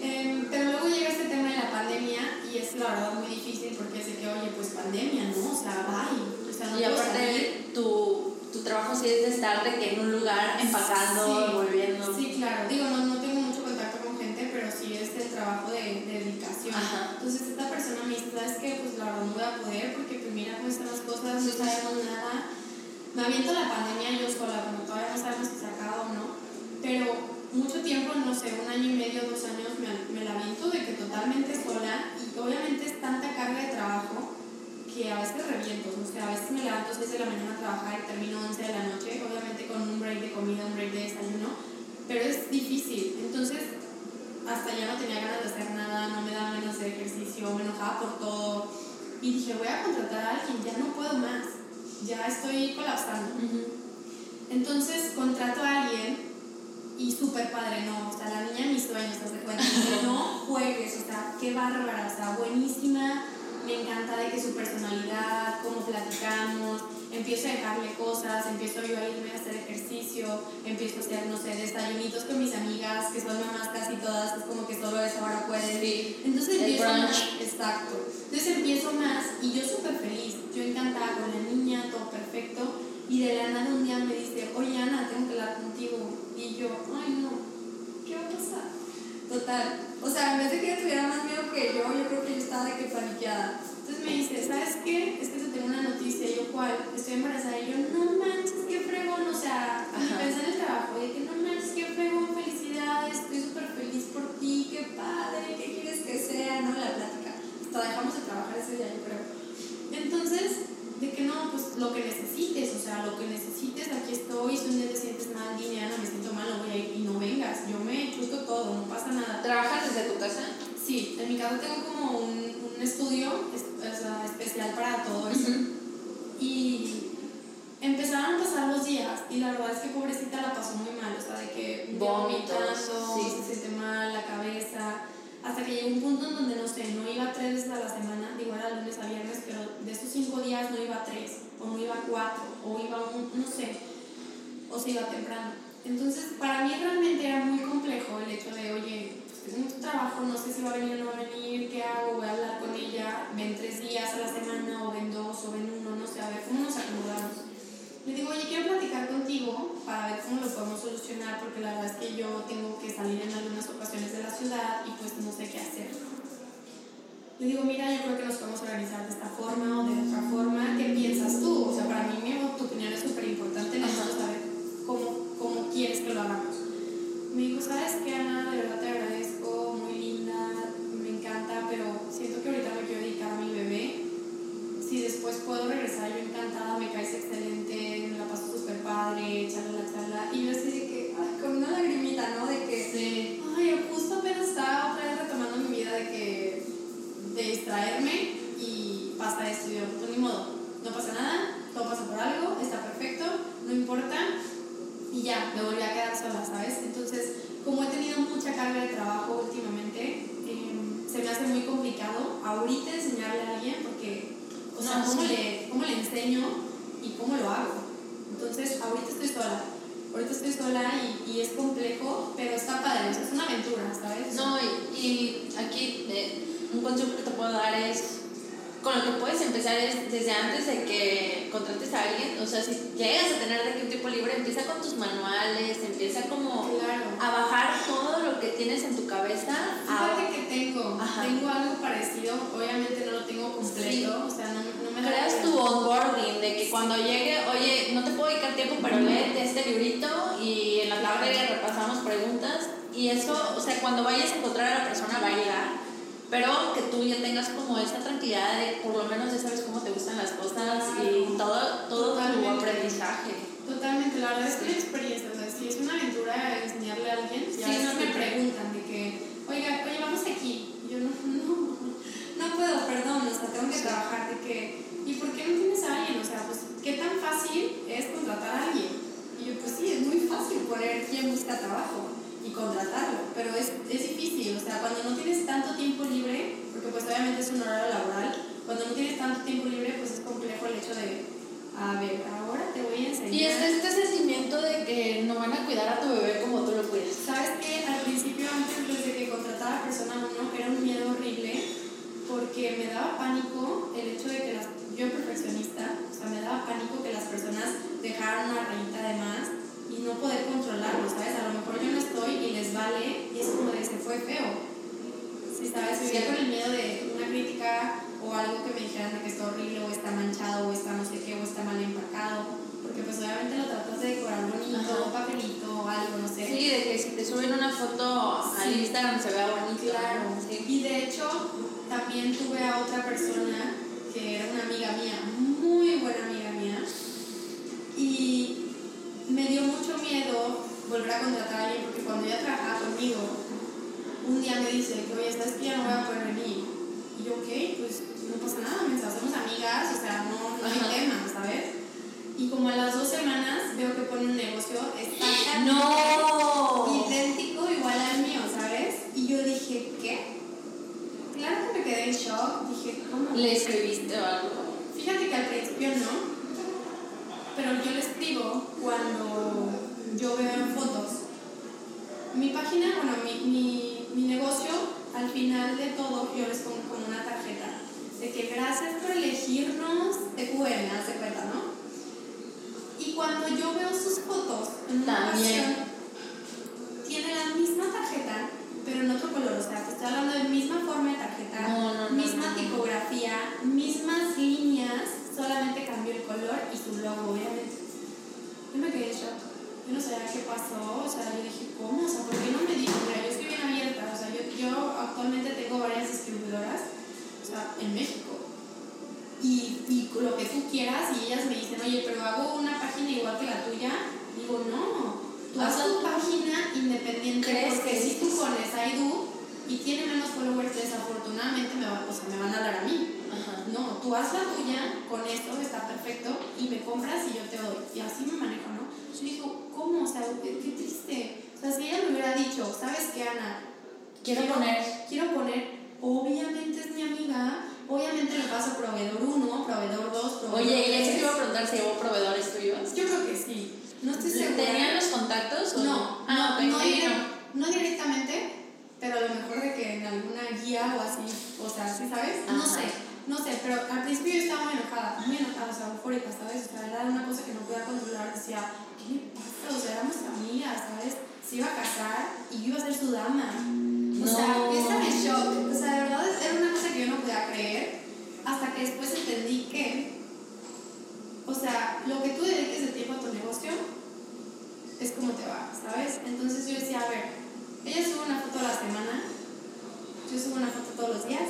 Em, pero luego llega este tema de la pandemia y es la verdad muy difícil porque sé que, oye, pues pandemia, ¿no? O sea, bye. O sea, no Y aparte, tu, tu trabajo sí es de estar de que en un lugar empacando, Sí, volviendo. Sí, claro. Digo, no, no tengo mucho contacto con gente, pero sí es el trabajo de, de dedicación. Ajá. Entonces esta persona me dice, ¿sabes qué? Pues la verdad no voy a poder porque mira cómo están las cosas, no sabemos nada. Me aviento la pandemia yo sola, como todavía no sabemos si se acaba o no. Pero mucho tiempo, no sé, un año y medio, dos años, me, me la aviento de que totalmente sola y obviamente es tanta carga de trabajo que a veces reviento, o sea, a veces me levanto a 6 de la mañana a trabajar y termino 11 de la noche, obviamente con un break de comida, un break de desayuno, pero es difícil, entonces hasta ya no tenía ganas de hacer nada, no me daba ganas de ejercicio, me enojaba por todo y dije, voy a contratar a alguien, ya no puedo más, ya estoy colapsando. Entonces contrato a alguien y súper padre, no, o sea, la niña de mis sueños, te das cuenta, que *laughs* no juegues, o sea, qué bárbara, o sea, buenísima, me encanta de que su personalidad, cómo platicamos, empiezo a dejarle cosas, empiezo yo a irme a hacer ejercicio, empiezo a hacer, no sé, desayunitos con mis amigas, que son mamás casi todas, es como que solo a esa hora pueden. Sí. Entonces El empiezo brunch. más, exacto. Entonces empiezo más y yo súper feliz, yo encantada con la niña, todo perfecto. Y de la nada un día me dice, oye Ana, tengo que hablar contigo. Y yo, ay no, ¿qué va a pasar? Total. O sea, en vez de que ella tuviera más miedo que yo, yo creo que yo estaba de que paniqueada. Entonces me dice, ¿sabes qué? Es que una noticia. Yo, ¿cuál? Estoy embarazada. Y yo, no manches, qué fregón. O sea, pensé en el trabajo. Y que no manches, qué fregón, felicidades. Estoy súper feliz por ti, qué padre, qué quieres que sea, ¿no? La plática. Hasta dejamos de trabajar ese día, yo creo. Entonces, de que no, pues lo que necesites, o sea, lo que necesites, aquí estoy. Si un día te sientes mal, dime, Ana, me siento mal, no voy a ir y no vengas. Yo me chuto todo, no pasa nada. ¿Trabajas desde tu casa? Sí, en mi casa tengo como un, un estudio es- o sea, especial para todo eso. Y empezaron a pasar los días y la verdad es que pobrecita la pasó muy mal, o sea, de que vomitando, sí. se siente mal, la cabeza, hasta que llegó un punto en donde, no sé, no iba tres veces a la semana, digo era lunes a viernes, pero de esos cinco días no iba tres, o no iba cuatro, o iba un, no sé, o se iba temprano. Entonces, para mí realmente era muy complejo el hecho de, oye, tengo mucho trabajo, no sé si va a venir o no va a venir, ¿qué hago? Voy a hablar con ella, ven tres días a la semana, o ven dos, o ven uno, no sé, a ver cómo nos acomodamos. Le digo, oye, quiero platicar contigo para ver cómo lo podemos solucionar, porque la verdad es que yo tengo que salir en algunas ocasiones de la ciudad y pues no sé qué hacer. Le digo, mira, yo creo que nos podemos organizar de esta forma o de otra forma. ¿Qué piensas tú? O sea, para mí mi, tu opinión es súper importante. Necesito saber cómo, cómo quieres que lo hagamos. Me dijo, ¿sabes qué, Ana? De verdad te agradezco, muy linda, me encanta, pero siento que ahorita me quiero dedicar a mi bebé. Si después puedo regresar, yo encantada, me caes excelente, me la paso súper padre, charla, charla. Y yo así de que, ay, con una lagrimita, ¿no? De que, Sí. Ay, justo apenas estaba otra vez retomando mi vida de que de distraerme y pasa esto. Yo, pues ni modo, no pasa nada, todo pasa por algo, está perfecto, no importa. Y ya, me volví a quedar sola, ¿sabes? Entonces, como he tenido mucha carga de trabajo últimamente, em, se me hace muy complicado ahorita enseñarle a alguien porque, o sea, ¿cómo, le, ¿cómo le enseño y cómo lo hago? Entonces, ahorita estoy sola. Ahorita estoy sola y, y es complejo, pero está padre, es una aventura, ¿sabes? No, y, y aquí eh, un consejo que te puedo dar es, con lo que puedes empezar es desde antes de que contrates a alguien, o sea, si llegas a tener de que un tiempo libre, empieza con tus manuales, empieza como Claro. a bajar todo lo que tienes en tu cabeza. a- Fíjate que tengo, Ajá. tengo algo parecido, obviamente no lo tengo completo, Sí. o sea, no, no me creas tu onboarding de que cuando llegue, oye, no te puedo dedicar tiempo, pero léete este librito y en la tarde repasamos preguntas y eso, o sea, cuando vayas a encontrar a la persona va a llegar, pero que tú ya tengas como esa tranquilidad de por lo menos ya sabes cómo te gustan las cosas y todo, todo tu aprendizaje. Totalmente, la verdad es que una experiencia, o sea, si es una aventura enseñarle a alguien, Sí, y a veces no, me preguntan de que, oiga, oye, vamos aquí, y yo no, *laughs* no, no puedo, perdón, o sea, tengo que Sí. trabajar, de que, ¿y por qué no tienes a alguien? O sea, pues, ¿qué tan fácil es contratar a alguien? Y yo, pues sí, es muy fácil poner quién busca trabajo contratarlo, pero es, es difícil, o sea, cuando no tienes tanto tiempo libre, porque pues obviamente es un horario laboral, cuando no tienes tanto tiempo libre, pues es complejo el hecho de, a ver, ahora te voy a enseñar. Y es este sentimiento de que no van a cuidar a tu bebé como tú lo cuidas. ¿Sabes qué? Al principio, antes desde que contrataba a persona uno, era un miedo horrible porque me daba pánico el hecho de que las, yo perfeccionista, o sea, me daba pánico que las personas dejaran una rayita de más y no poder controlarlo, ¿sabes? A lo mejor yo no estoy y les vale y es como de se fue feo. Sí, ¿sabes? Vivía con el miedo de una crítica o algo que me dijeran de que está horrible o está manchado o está no sé qué o está mal empacado. Porque pues obviamente lo tratas de decorar bonito, Ajá. papelito o algo, no sé. Sí, de que si te suben una foto al Sí. Instagram se vea bonito. Claro, Sí. y de hecho también tuve a otra persona que era una amiga mía, muy buena volver a contratar a alguien porque cuando ella trabajaba conmigo, un día me dice que, oye, ¿sabes que ya no voy a poder venir? Y yo, ok, pues no pasa nada, mientras somos amigas, o sea, no, no hay tema, ¿sabes? Y como a las dos semanas veo que pone un negocio, está ¡No! idéntico igual al mío, ¿sabes? Y yo dije, ¿qué? Claro que me quedé en shock, dije, ¿cómo? ¿Le escribiste o algo? Fíjate que al principio no, pero yo le escribo cuando yo veo en fotos. Mi página, bueno, mi, mi, mi negocio, al final de todo, yo les pongo como una tarjeta de que gracias por elegirnos de QM, haz de cuenta, ¿no? Y cuando yo veo sus fotos en una También. ocasión, tiene la misma tarjeta, pero en otro color, o sea, te estoy hablando de misma forma de tarjeta, No, no, misma no, tipografía, mismas líneas, solamente cambió el color y su logo, obviamente. Yo me quedé shock. Yo no sabía qué pasó, o sea, yo dije, ¿cómo? O sea, ¿por qué no me dijo? Mira, yo estoy bien abierta, o sea, yo, yo actualmente tengo varias distribuidoras, o sea, en México. Y, y lo que tú quieras, y ellas me dicen, oye, pero hago una página igual que la tuya. Digo, no, tú haz tu página independiente, ¿Crees porque que si tú pones Aidu y tiene menos followers, desafortunadamente me, va, o sea, me van a hablar a mí. Ajá. No, tú haz la tuya, con esto está perfecto, y me compras y yo te doy. Y así me manejo, ¿no? Yo digo, ¿cómo? O sea, qué, qué triste. O sea, si ella me hubiera dicho, ¿sabes qué, Ana? Quiero poner. Quiero poner, obviamente es mi amiga, obviamente le paso proveedor 1, proveedor 2, proveedor Oye, y eso te iba a preguntar si llevó proveedores tuyos. Yo creo que sí. No estoy segura. ¿Tenían los contactos o No, Ah, no, no, direct- no directamente, pero a lo mejor de que en alguna guía o así, o sea, ¿sí sabes? No sé, no sé, pero al principio yo estaba muy enojada, muy enojada, o sea, eufórica, ¿sabes? O sea, era una cosa que no podía controlar, decía, ¿qué le pasa? O sea, éramos amigas, ¿sabes? Se iba a casar y yo iba a ser su dama. O sea, yo estaba en shock, o sea, de verdad era una cosa que yo no podía creer, hasta que después entendí que, o sea, lo que tú dediques de tiempo a tu negocio es como te va, ¿sabes? Entonces yo decía, a ver, ella sube una foto a la semana, yo subo una foto todos los días,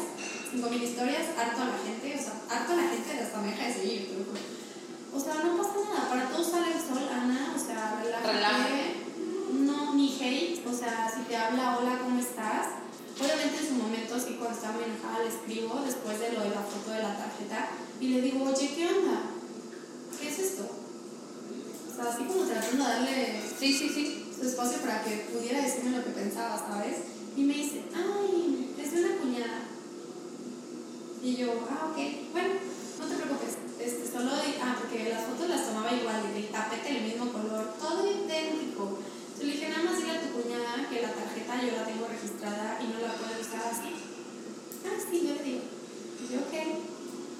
5000 historias, harto a la gente, o sea, harto a la gente hasta me deja de seguir. O sea, no pasa nada, para todos sale el sol, Ana, o sea, relájate, Relájate. No, ni hate, o sea, si te habla, hola, ¿cómo estás? Obviamente en su momento, así cuando estaba muy enojada, le escribo después de lo de la foto de la tarjeta y le digo, oye, ¿qué onda? ¿Qué es esto? O sea, así como tratando de darle Sí, sí, sí. su espacio para que pudiera decirme lo que pensaba, ¿sabes? Y me dice, ay, es de una cuñada. Y yo, ah, ok, bueno, no te preocupes. Este, solo, ah, porque las fotos las tomaba igual, del tapete, el mismo color, todo idéntico. Yo le dije, nada más dile a tu cuñada que la tarjeta yo la tengo registrada y no la puede usar así. Ah, sí, yo le digo. Y yo, ok.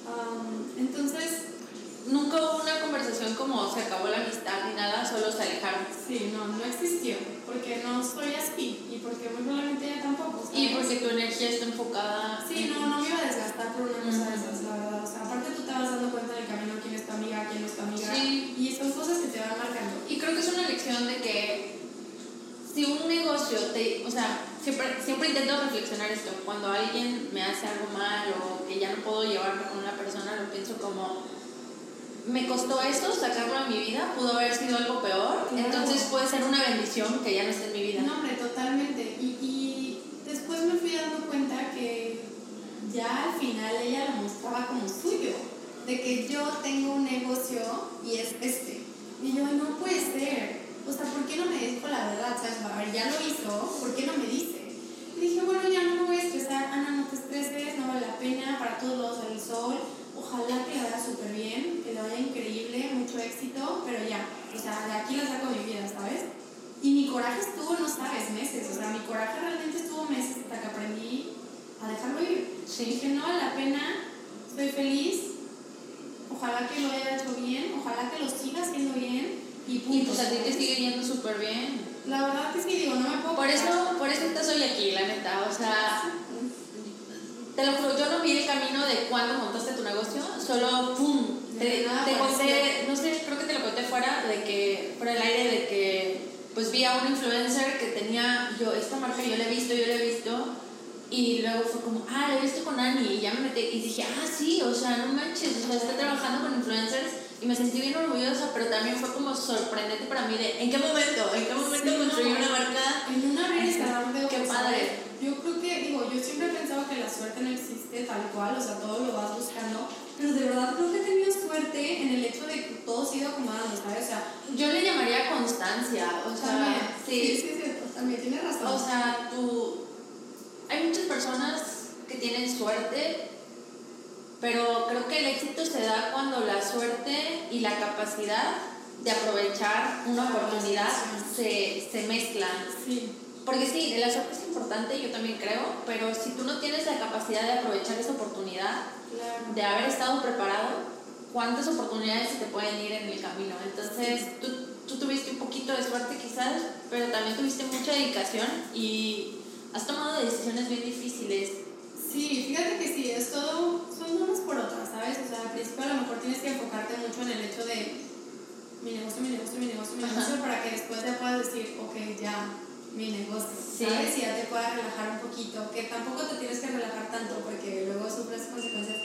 Um, entonces, Nunca hubo una conversación como se acabó la amistad ni nada, solo se alejaron. sí, no, no existió, porque no soy así y porque muy probablemente ella tampoco. Y ¿sabes? porque tu energía está enfocada. Sí, no, no me iba a desgastar por una cosa de esas, la verdad. O sea, aparte tú te vas dando cuenta en el camino quién es tu amiga, quién no es tu amiga. Sí. Y son cosas que te van marcando. Y creo que es una lección de que si un negocio te, o sea, siempre, siempre intento reflexionar esto, cuando alguien me hace algo mal o que ya no puedo llevarme con una persona, lo pienso como, me costó esto, sacarlo a mi vida, pudo haber sido algo peor, Claro. entonces puede ser una bendición que ya no esté en mi vida. No, hombre, totalmente. Y, y después me fui dando cuenta que ya al final ella lo mostraba como suyo. De que yo tengo un negocio y es este. Y yo, no puede ser. O sea, ¿por qué no me dijo la verdad? ¿Sabes? A ver, ya lo hizo, ¿por qué no me dice? Y dije, bueno, ya no me voy a estresar. Ana, no te estreses, no vale la pena. Para todos lados al sol. Ojalá que le vaya súper bien, que le vaya increíble, mucho éxito, pero ya, o sea, de aquí la saco mi vida, ¿sabes? Y mi coraje estuvo, no sabes, meses, o sea, mi coraje realmente estuvo meses hasta que aprendí a dejarlo ir. Sí. Dije, no vale la pena, estoy feliz, ojalá que lo haya hecho bien, ojalá que lo siga haciendo bien y punto. Y pues a ti te sigue yendo súper bien. La verdad es que digo, no me puedo Por eso, por eso estás hoy aquí, la neta, o sea... Te lo juro, yo no vi el camino de cuándo montaste tu negocio, solo ¡pum! Te, nada te conté, no sé, creo que te lo conté fuera de que, fuera del aire, de que pues vi a un influencer que tenía, yo, esta marca yo la he visto, yo la he visto, y luego fue como, ah, la he visto con Ani, y ya me metí, y dije, ah, sí, o sea, no manches, o sea, está trabajando con influencers, y me sentí bien orgullosa, pero también fue como sorprendente para mí de, ¿en qué momento? ¿En qué momento Sí, construí no. una marca? En una red Qué padre. Yo creo que, digo, yo siempre he pensado que la suerte no existe tal cual, o sea, todo lo vas buscando, pero de verdad creo que he tenido suerte en el hecho de que todo se ha ido acomodando, ¿sabes? O sea, Yo le llamaría constancia, o sea, también, sí, sí, sí, sí, también tienes razón. o sea, tú, hay muchas personas que tienen suerte, pero creo que el éxito se da cuando la suerte y la capacidad de aprovechar una oportunidad se, se mezclan. sí, Porque sí, la suerte es importante, yo también creo, pero si tú no tienes la capacidad de aprovechar esa oportunidad, claro. de haber estado preparado, cuántas oportunidades se te pueden ir en el camino. Entonces, tú, tú tuviste un poquito de suerte quizás, pero también tuviste mucha dedicación y has tomado decisiones bien difíciles. Sí, fíjate que sí, es todo, son unas por otras, ¿sabes? O sea, al principio a lo mejor tienes que enfocarte mucho en el hecho de mi negocio, mi negocio, mi negocio, mi Ajá. negocio, para que después ya puedas decir, ok, ya, mi negocio, Sí. ¿sabes? Y ya te puedas relajar un poquito, que tampoco te tienes que relajar tanto porque luego sufres consecuencias.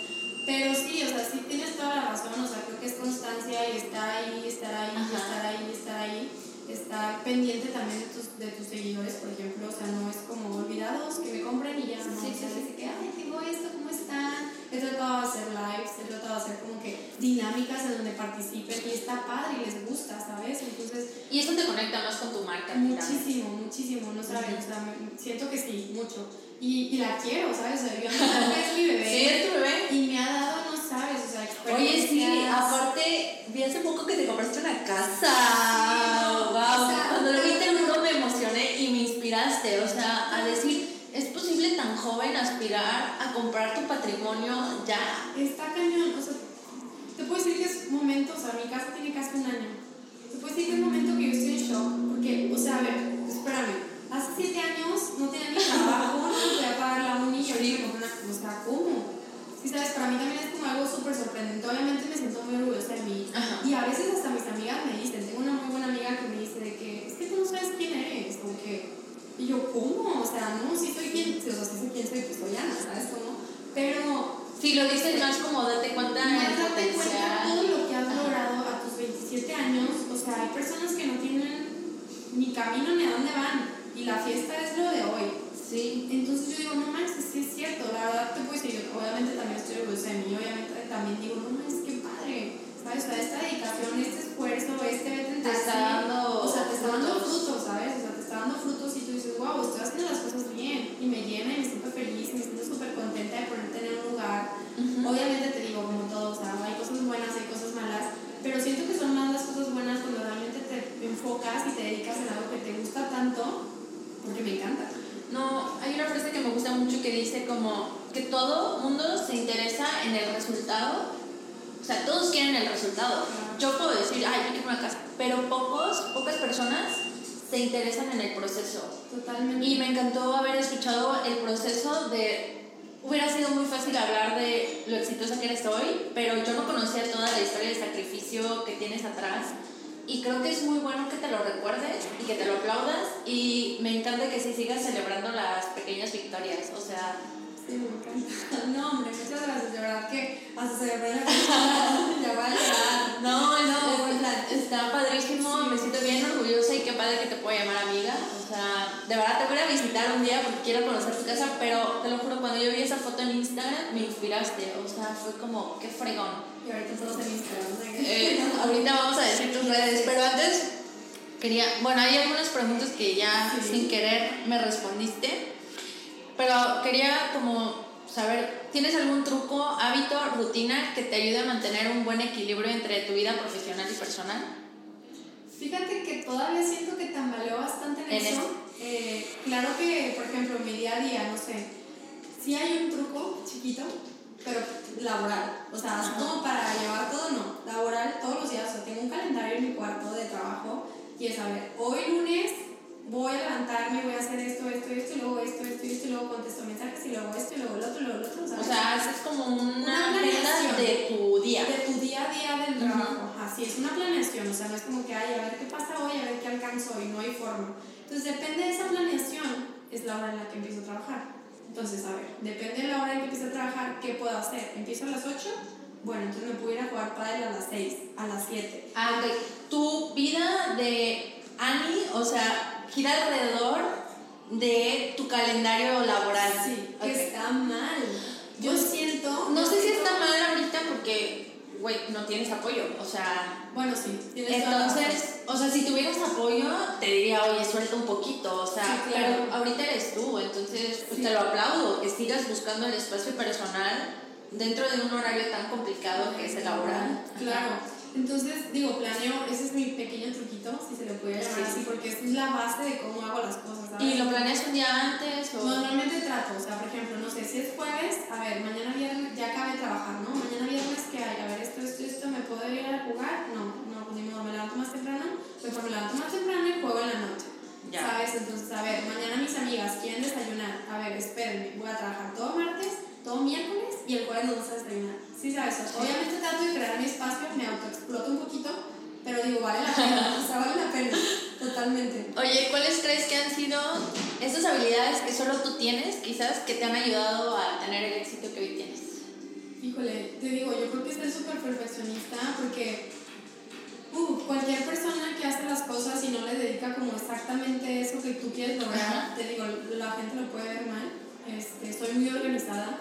Pero sí, o sea, sí tienes toda la razón, o sea, creo que es constancia y estar ahí, estar ahí, Ajá. estar ahí, estar ahí, estar pendiente también de tus, de tus seguidores, por ejemplo, o sea, no es como olvidados que me compren y ya, no, Sí, o sea, sí, sí. que, ay, tengo esto, ¿cómo están? He tratado de hacer lives, he tratado de hacer como que dinámicas en donde participen y está padre y les gusta, ¿sabes? Entonces, Y eso te conecta más con tu marca. muchísimo, muchísimo, no sabes, o sea, me- siento que sí, mucho. Y, y la quiero, ¿sabes? O sea, yo *laughs* es mi bebé. Sí, es tu bebé. Y me ha dado, no sabes, o sea, Oye, sí, aparte, vi hace poco que te compraste una casa. Sí, wow. o sea, Cuando lo vi, te juro, me emocioné y me inspiraste. O sea, a decir, es posible tan joven aspirar a comprar tu patrimonio ya. Está cañón, o sea, te puedo decir que es momento, o sea, mi casa tiene casi un año. Te puedo decir que es momento que yo estoy en shock, porque, o sea, a ver, espérame, hace siete años no tenía ni trabajo, no podía pagar la uni y ahorita me una, o sea, ¿cómo? Sí, sabes, para mí también es como algo súper sorprendente, obviamente me siento muy orgullosa de mí. Ajá. Y a veces hasta mis amigas me dicen, tengo una muy buena amiga que me dice de que, es que tú no sabes quién eres, como que, y yo, ¿cómo? O sea, no, sí soy quien, o sea, sí soy quien soy, pues soy Ana, ¿sabes cómo? Pero Si lo dices más como date cuenta más date cuenta todo lo que has logrado a tus 27 años. O sea, hay personas que no tienen ni camino ni a dónde van y la fiesta es lo de hoy. Sí. Entonces yo digo, no es que es cierto, la verdad te puedo decir, yo obviamente también estoy orgullosa de mí, obviamente también digo, no más, qué padre, ¿sabes? Toda esta dedicación, este esfuerzo, este vete te está dando, o sea, te está dando frutos, ¿sabes? O sea, te está dando frutos y tú dices, wow, estoy haciendo las cosas bien y me llena y me siento feliz, me siento súper contenta de ponerte en un lugar. Obviamente te digo, como todo, o sea, hay cosas buenas, hay cosas malas, pero siento que son más las cosas buenas cuando realmente te enfocas y te dedicas en algo que te gusta tanto porque me encanta. No, hay una frase que me gusta mucho que dice como que todo mundo se interesa en el resultado. O sea, todos quieren el resultado. Yo puedo decir, ay, yo quiero una casa, pero pocos, pocas personas se interesan en el proceso. Totalmente. Y me encantó haber escuchado el proceso de... Hubiera sido muy fácil hablar de lo exitosa que eres hoy, pero yo no conocía toda la historia de sacrificio que tienes atrás. Y creo que es muy bueno que te lo recuerdes y que te lo aplaudas. Y me encanta que sí sigas celebrando las pequeñas victorias. O sea, Sí, me encanta. No, hombre, muchas gracias. De verdad que hasta se pone la. *laughs* Ya voy a no, no, está padrísimo. Me siento bien orgullosa padre que te puedo llamar amiga. O sea, de verdad te voy a visitar un día porque quiero conocer tu casa. Pero te lo juro, cuando yo vi esa foto en Instagram, me inspiraste. O sea, fue como, qué fregón. Y ahorita todos en Instagram. Eh, ahorita vamos a decir tus redes, pero antes quería, bueno, hay algunas preguntas que ya Sí. sin querer me respondiste, pero quería como saber, ¿tienes algún truco, hábito, rutina que te ayude a mantener un buen equilibrio entre tu vida profesional y personal? Fíjate que todavía siento que tambaleo bastante en, En eso. Eh, claro que, por ejemplo, en mi día a día, no sé, sí hay un truco chiquito, pero laboral. O sea, así como para llevar todo, no. Laboral todos los días. O sea, tengo un calendario en mi cuarto de trabajo y es, a ver, hoy lunes voy a levantarme, voy a hacer esto, esto, esto, y luego esto, esto, esto, y luego contesto mensajes, y luego esto, y luego lo otro, y luego lo otro. O ¿sabes? sea, haces como una, agenda de tu día. de tu día a día del trabajo. Así es una planeación, o sea, no es como que, ay, a ver qué pasa hoy, a ver qué alcanzo hoy, no hay forma. Entonces, depende de esa planeación, es la hora en la que empiezo a trabajar. Entonces, a ver, depende de la hora en que empiezo a trabajar, ¿qué puedo hacer? ¿Empiezo a las 8? Bueno, entonces me puedo ir a jugar pádel a las 6, a las 7. Ah, ok. Tu vida de Annie, o sea, gira alrededor de tu calendario laboral. Sí, Ok. que está mal. Yo Pues, siento... No sé si está mal ahorita porque, güey, no tienes apoyo. O sea, Bueno, sí. entonces, o sea, si tuvieras apoyo, te diría, oye, suelta un poquito. O sea, Sí, claro. pero ahorita eres tú, entonces pues, Sí. te lo aplaudo, que sigas buscando el espacio personal dentro de un horario tan complicado que es el laboral. Claro. Entonces, digo, planeo, ese es mi pequeño truquito, si se le puede llamar Sí. así, porque es la base de cómo hago las cosas. ¿sabes? ¿Y lo planeas un día antes? O... Normalmente trato, o sea, por ejemplo, no sé, si es jueves, a ver, mañana viernes, ya acabé de trabajar, ¿no? Mañana viernes, ¿qué hay? A ver, esto, esto, esto, ¿me puedo ir a jugar? No, no, ni modo, me levanto más temprano, mejor me levanto más temprano y juego en la noche. Ya. ¿Sabes? Entonces, a ver, mañana mis amigas quieren desayunar. A ver, espérenme, voy a trabajar todo martes, todo miércoles y el jueves nos vamos a desayunar. Sí, ¿sabes? Obviamente trato de crear mi espacio, me autoexploto un poquito, pero digo, vale la pena, o sea, vale la pena, totalmente. Oye, ¿cuáles crees que han sido esas habilidades que solo tú tienes, quizás, que te han ayudado a tener el éxito que hoy tienes? Híjole, te digo, yo creo que ser súper perfeccionista porque uh, cualquier persona que hace las cosas y no le dedica como exactamente eso que tú quieres lograr, Ajá. te digo, la gente lo puede ver mal. Este, soy muy organizada,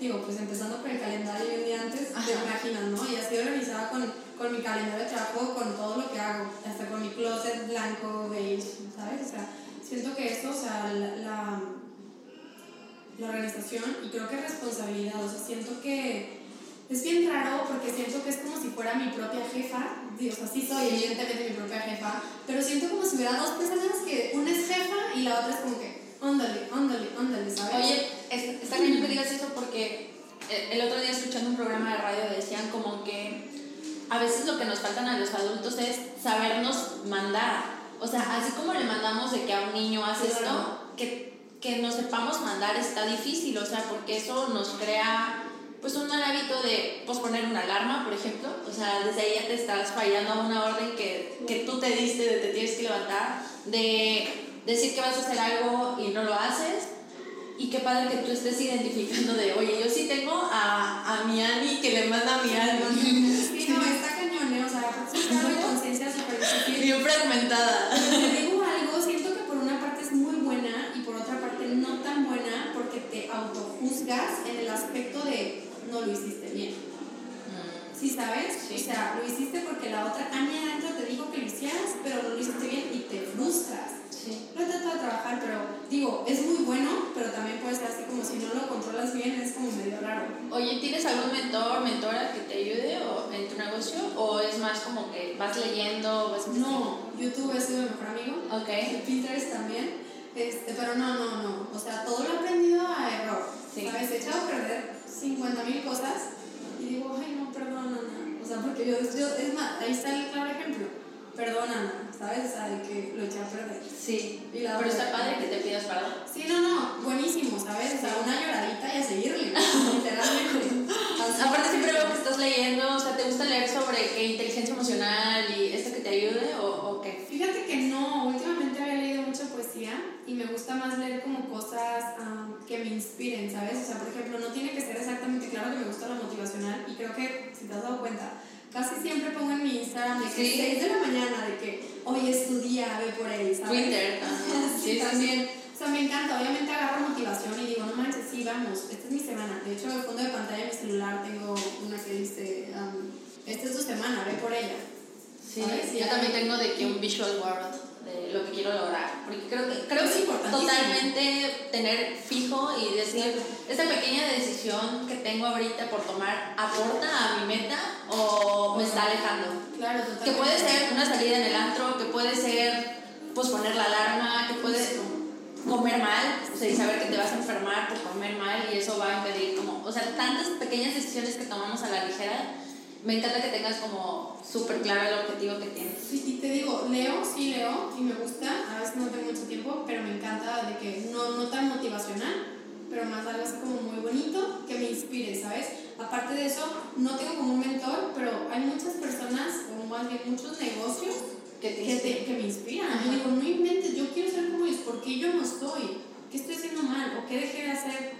digo, pues empezando por el calendario y un día antes, te Ajá. imaginas, ¿no? Y así organizada con, con mi calendario de trabajo, con todo lo que hago, hasta con mi closet blanco, beige, ¿sabes? O sea, siento que eso, o sea, la- la la organización y creo que responsabilidad, o sea, siento que es bien raro porque siento que es como si fuera mi propia jefa, digo, o sea, sí soy evidentemente mi propia jefa, pero siento como si hubiera dos personas que una es jefa y la otra es como que, ándale, ándale, ándale, ¿sabes? Oye, es- está bien que digas eso porque eh, el otro día escuchando un programa de radio decían como que a veces lo que nos faltan a los adultos es sabernos mandar. O sea, así como le mandamos de que a un niño hace esto, que, que nos sepamos mandar está difícil, o sea, porque eso nos crea pues un mal hábito de posponer una alarma, por ejemplo. O sea, desde ahí ya te estás fallando a una orden que, que tú te diste de te tienes que levantar, de decir que vas a hacer algo y no lo haces. Y qué padre que tú estés identificando de, oye, yo sí tengo a, a mi Ani que le manda mi Ani. Sí, no, está cañón, ¿eh? o sea, es un cargo de conciencia súper difícil. Bien fragmentada. Te digo algo, siento que por una parte es muy buena y por otra parte no tan buena porque te autojuzgas en el aspecto de no lo hiciste bien. ¿Sí sabes? Sí. O sea, lo hiciste porque la otra Ania adentro te dijo que lo hicieras, pero no lo hiciste bien y te frustras. Sí. Lo he tratado de trabajar, pero digo, es muy bueno, pero también puede ser así como si no lo controlas bien, es como medio raro. Oye, ¿tienes algún mentor, mentora que te ayude o, en tu negocio? ¿O es más como que vas leyendo? Vas No, YouTube es mi mejor amigo. Ok. Pinterest también. Este, pero no, no, no. O sea, todo lo he aprendido a error. Sí. ¿Sabes? He echado a perder 50 mil cosas y digo, ay, no, perdona, Ana. O sea, porque yo, yo, es más, ahí está el claro ejemplo. Perdona, Ana, ¿sabes? O sea, de que lo eché a perder. Sí. Y la Pero está padre que te pidas perdón. Sí, no, no, buenísimo, ¿sabes? O sea, una lloradita y a seguirle, literalmente. *laughs* Así Aparte siempre veo que estás leyendo, o sea, ¿te gusta leer sobre qué inteligencia emocional y esto que te ayude o, o qué? Fíjate que no, últimamente había leído mucha poesía y me gusta más leer como cosas am, que me inspiren, ¿sabes? O sea, por ejemplo, no tiene que ser exactamente claro que me gusta la motivacional y creo que, si te has dado cuenta, casi siempre pongo en mi Instagram de que Sí. 6 de la mañana, de que hoy es tu día, ve por él, ¿sabes? Twitter *laughs* también. sí, Sí, también. O sea, me encanta, obviamente agarro motivación y digo, no manches, sí, vamos, esta es mi semana. De hecho, en el fondo de pantalla de mi celular tengo una que dice, am, esta es tu semana, ve por ella. Sí, ¿Sabes? Yo también tengo de que un visual board lo que quiero lograr, porque creo que creo Es que totalmente tener fijo y decir esta pequeña decisión que tengo ahorita por tomar aporta a mi meta o me está alejando. Claro. Que puede ser una salida en el antro, que puede ser posponer la alarma, que puede comer mal, o sea, y saber que te vas a enfermar por comer mal y eso va a impedir como, o sea, tantas pequeñas decisiones que tomamos a la ligera. Me encanta que tengas como súper claro el objetivo que tienes. Sí, y te digo, leo, sí leo y me gusta, a veces no tengo mucho tiempo, pero me encanta de que no, no tan motivacional, pero más algo así como muy bonito, que me inspire, ¿sabes? Aparte de eso, no tengo como un mentor, pero hay muchas personas, o más bien muchos negocios, Que te que, te- que me inspiran. Ajá. Yo digo, no inventes, yo quiero ser como ellos, ¿por qué yo no estoy? ¿Qué estoy haciendo mal? ¿O qué dejé de hacer?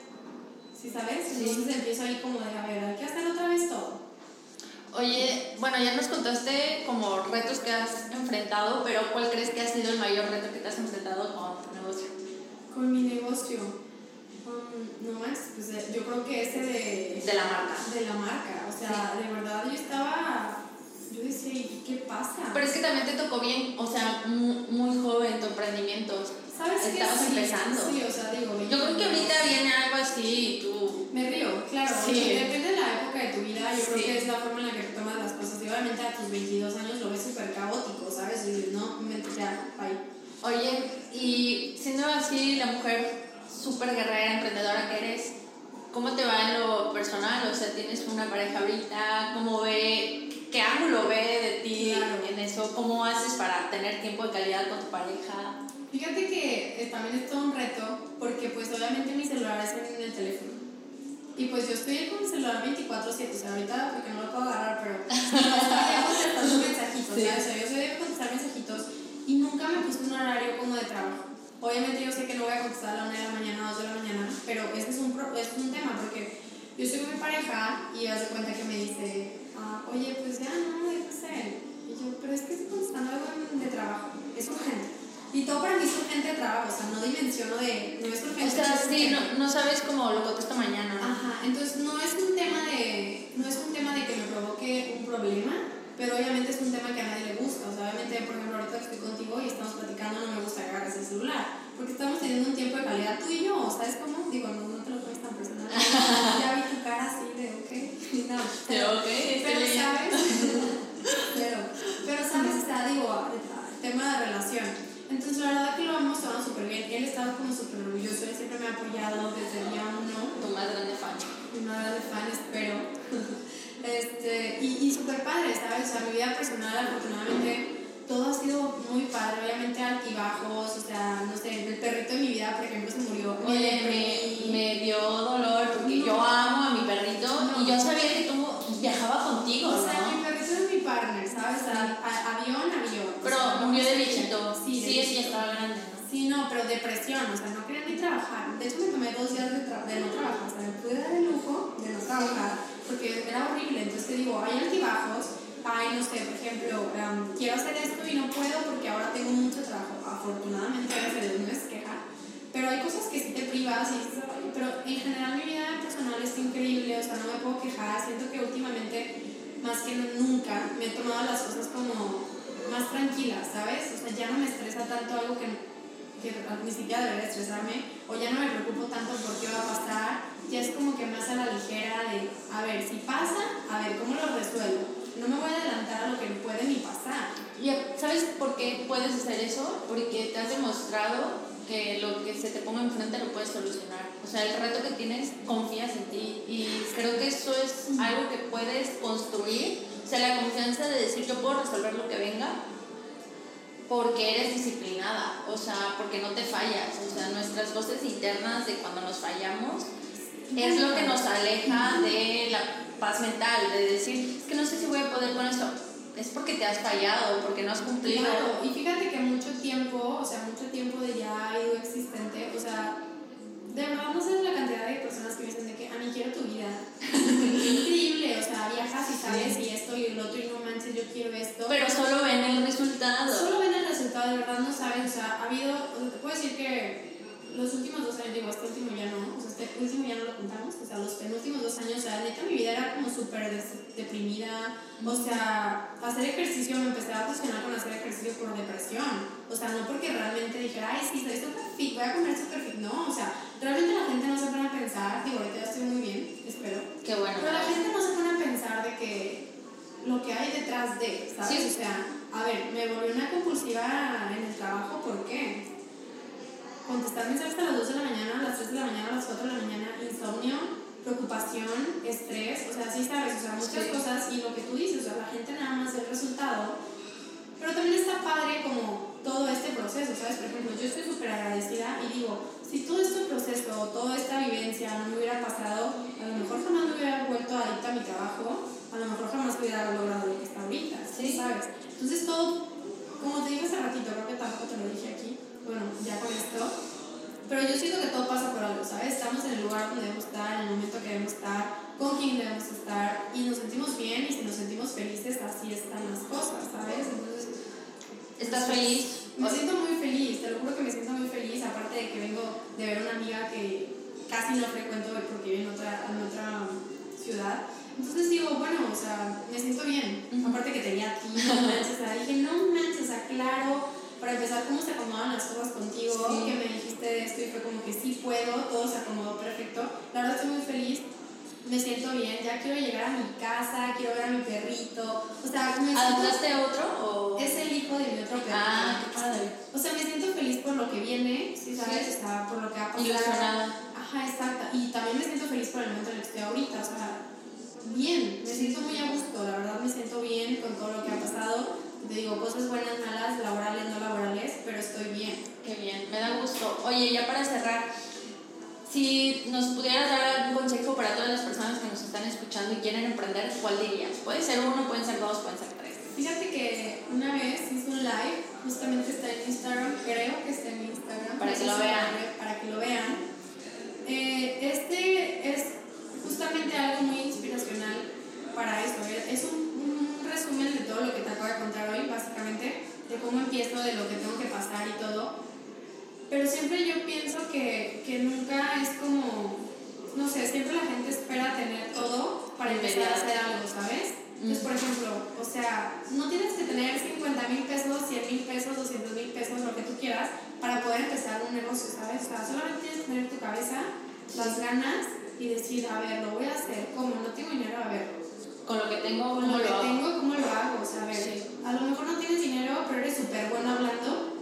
¿Sí sabes? Sí. Entonces empiezo ahí como de, a ver, hay que hacer otra vez todo. Oye, bueno, ya nos contaste como retos que has enfrentado, pero ¿cuál crees que ha sido el mayor reto que te has enfrentado con tu negocio? Con mi negocio. um, no más, pues eh, yo creo que ese de, De la marca. de la marca. O sea, de verdad yo estaba. Yo decía, ¿y qué pasa? Pero es que también te tocó bien, o sea, muy, muy joven tu emprendimiento. ¿Sabes qué? Estabas Sí, empezando. Sí, o sea, digo. Yo creo que ahorita viene algo así y tú... Me río, claro. Sí. o sea, depende de la época de tu vida. Yo creo Sí. que es la forma en la que obviamente a tus 22 años lo ves súper caótico, ¿sabes? Y dices, no, me, ya, bye. Oye, y siendo así la mujer súper guerrera, emprendedora que eres, ¿cómo te va en lo personal? O sea, ¿tienes una pareja ahorita? ¿Cómo ve, qué ángulo ve de ti Claro. en eso? ¿Cómo haces para tener tiempo de calidad con tu pareja? Fíjate que eh, también es todo un reto porque pues obviamente mi celular es en el teléfono. Y pues yo estoy con mi celular 24/7, o sea, ahorita porque no lo puedo agarrar, pero *laughs* no, estoy contestando mensajitos, Sí. ¿sabes? O sea, yo soy de contestar mensajitos y nunca me puse un horario como de trabajo. Obviamente yo sé que no voy a contestar a la 1 de la mañana, 2 de la mañana, pero ese es un, es un tema porque yo estoy con mi pareja y hace cuenta que me dice, ah, oye, pues ya no, deja ser. Y yo, pero es que estoy contestando algo de trabajo, es urgente. Y todo para mí es urgente de trabajo, o sea, no dimensiono de, no es urgente. O sea, sí, urgente. no, no sabes cómo lo contesto mañana, ¿no? Ajá, entonces no es un tema de no es un tema de que me provoque un problema, pero obviamente es un tema que a nadie le gusta. O sea, obviamente, por ejemplo, ahorita que estoy contigo y estamos platicando, no me gusta que agarres el celular, porque estamos teniendo un tiempo de calidad tú y yo, ¿sabes cómo? Digo, no, no te lo tomes tan personal. *laughs* ya vi tu cara así de, ok, *laughs* no. Pero, ok, Pero. ¿sabes? *laughs* pero, pero, ¿sabes? O sea, digo, el tema de relación. Entonces, la verdad que lo hemos tomado súper bien. Él estaba como súper orgulloso, él siempre me ha apoyado desde el día uno Tu más grande fan. una de fan, espero. *laughs* este, y y súper padre, ¿sabes? O sea, mi vida personal, afortunadamente, todo ha sido muy padre. Obviamente, altibajos, o sea, no sé, el perrito de mi vida, por ejemplo, se murió. Oye, me, me dio dolor porque yo amo a mi perrito y yo sabía que tú viajaba contigo, O sea, mi ¿no? perrito es mi partner, ¿sabes? O sea, avión, avión. O Pero sea, no murió de. Sí, estaba grande, ¿no? Sí, no, pero depresión, o sea, no quería ni trabajar. De hecho, me tomé dos días de, no trabajar, o sea, me pude dar el lujo de no trabajar porque era horrible. Entonces te digo, hay altibajos, hay, no sé, por ejemplo, em, quiero hacer esto y no puedo porque ahora tengo mucho trabajo. Afortunadamente, a Dios, no es queja. Pero hay cosas que sí te privas y pero en general mi vida personal está increíble, o sea, no me puedo quejar. Siento que últimamente, más que nunca, me he tomado las cosas como más tranquilas, ¿sabes? O sea, ya no me estresa tanto algo que, que ni siquiera debería estresarme, o ya no me preocupo tanto por qué va a pasar, ya es como que más a la ligera de, a ver, si pasa, a ver, ¿cómo lo resuelvo? No me voy a adelantar a lo que puede ni pasar. Y ¿sabes por qué puedes hacer eso? Porque te has demostrado que lo que se te ponga enfrente lo puedes solucionar. O sea, el reto que tienes, confías en ti. Y creo que eso es algo que puedes construir. Sea, la confianza de decir yo puedo resolver lo que venga porque eres disciplinada. O sea, porque no te fallas. O sea, nuestras voces internas de cuando nos fallamos es lo que nos aleja de la paz mental, de decir, es que no sé si voy a poder con esto es porque te has fallado, porque no has cumplido. Claro, y fíjate que mucho tiempo, o sea, mucho tiempo de ya ido existente, o sea, de verdad no sabes la cantidad de personas que me dicen de que, a mí quiero tu vida. Y sabes y esto y el otro y no manches, yo quiero esto. Pero solo ven el resultado. Solo ven el resultado, de verdad no sabes, o sea, ha habido, o sea, te puedo decir que los últimos dos años, digo, este último ya no, o sea, este último ya no lo contamos, o sea, los penúltimos dos años, o sea, neta mi vida era como súper deprimida, o sea, hacer ejercicio, me empecé a obsesionar con hacer ejercicio por depresión, o sea, no porque realmente dijera, ay, sí, estoy súper fit, voy a comer súper fit, no, o sea, realmente la gente no se pone a pensar, digo, ahorita ya estoy muy bien, espero, Qué bueno. pero la gente no se pone a pensar de que lo que hay detrás de, ¿sabes? Sí. O sea, a ver, me volví una compulsiva en el trabajo, ¿por qué? contestar mensajes a las 2 de la mañana, a las 3 de la mañana, a las 4 de la mañana, insomnio, preocupación, estrés, o sea, sí sabes, o sea, muchas Sí. cosas y lo que tú dices, o sea, la gente nada más el resultado, pero también está padre como todo este proceso, ¿sabes? Por ejemplo, yo estoy súper agradecida y digo, si todo este proceso, toda esta vivencia no me hubiera pasado, a lo mejor jamás me hubiera vuelto adicta a mi trabajo, a lo mejor jamás hubiera logrado lo que está ahorita, Sí. ¿sabes? Entonces todo, como te dije hace ratito, creo que tampoco te lo dije aquí, bueno, ya con esto, pero yo siento que todo pasa por algo, ¿sabes? Estamos en el lugar donde debemos estar, en el momento que debemos estar, con quien debemos estar, y nos sentimos bien, y si nos sentimos felices, así están las cosas, ¿sabes? Entonces, ¿Estás feliz? me siento muy feliz, te lo juro que me siento muy feliz, aparte de que vengo de ver una amiga que casi no frecuento porque vive en otra, en otra ciudad. Entonces digo, bueno, o sea, me siento bien. Ujú. Aparte que tenía a ti, no manches, o sea, dije, no manches, o sea, claro, para empezar, cómo se acomodan las cosas contigo, Sí. que me dijiste de esto y fue como que sí puedo, todo se acomodó perfecto. La verdad estoy muy feliz, me siento bien, ya quiero llegar a mi casa, quiero ver a mi perrito, o sea, me siento... ¿Adoptaste otro o...? Es el hijo de mi otro perrito. Ah, qué padre. O sea, me siento feliz por lo que viene, ¿sí sabes? Sí. Por lo que ha pasado. Ilusionada. Ajá, exacto. Y también me siento feliz por el momento en el que estoy ahorita. O sea, bien, me siento muy a gusto. La verdad, me siento bien con todo lo que ha pasado. Te digo, cosas buenas, malas, laborales, no laborales, pero estoy bien. Qué bien, me da gusto. Oye, ya para cerrar, si nos pudieras dar algún consejo para todas las personas que nos están escuchando y quieren emprender, ¿cuál dirías? Puede ser uno, pueden ser dos, pueden ser tres. Fíjate que una vez hice un live, justamente está en Instagram, creo que está en Instagram. Para que lo vean. Para que lo vean. Eh, este es justamente algo muy inspiracional para eso. Es un, un resumen de todo lo que te acabo de contar hoy, básicamente, de cómo empiezo, de lo que tengo que pasar y todo. Pero siempre yo pienso que, que nunca es como, no sé, siempre la gente espera tener todo para empezar a hacer algo, ¿sabes? Entonces, por ejemplo, o sea, no tienes que tener 50 mil pesos, 100 mil pesos, 200 mil pesos, lo que tú quieras, para poder empezar un negocio, ¿sabes? O sea, solamente tienes que tener tu cabeza, las ganas y decir, a ver, lo voy a hacer, ¿cómo? No tengo dinero, a ver, Con lo que tengo, con ¿cómo lo que lo hago? tengo, ¿cómo lo hago? O sea, a ver, Sí. a lo mejor no tienes dinero, pero eres súper bueno hablando,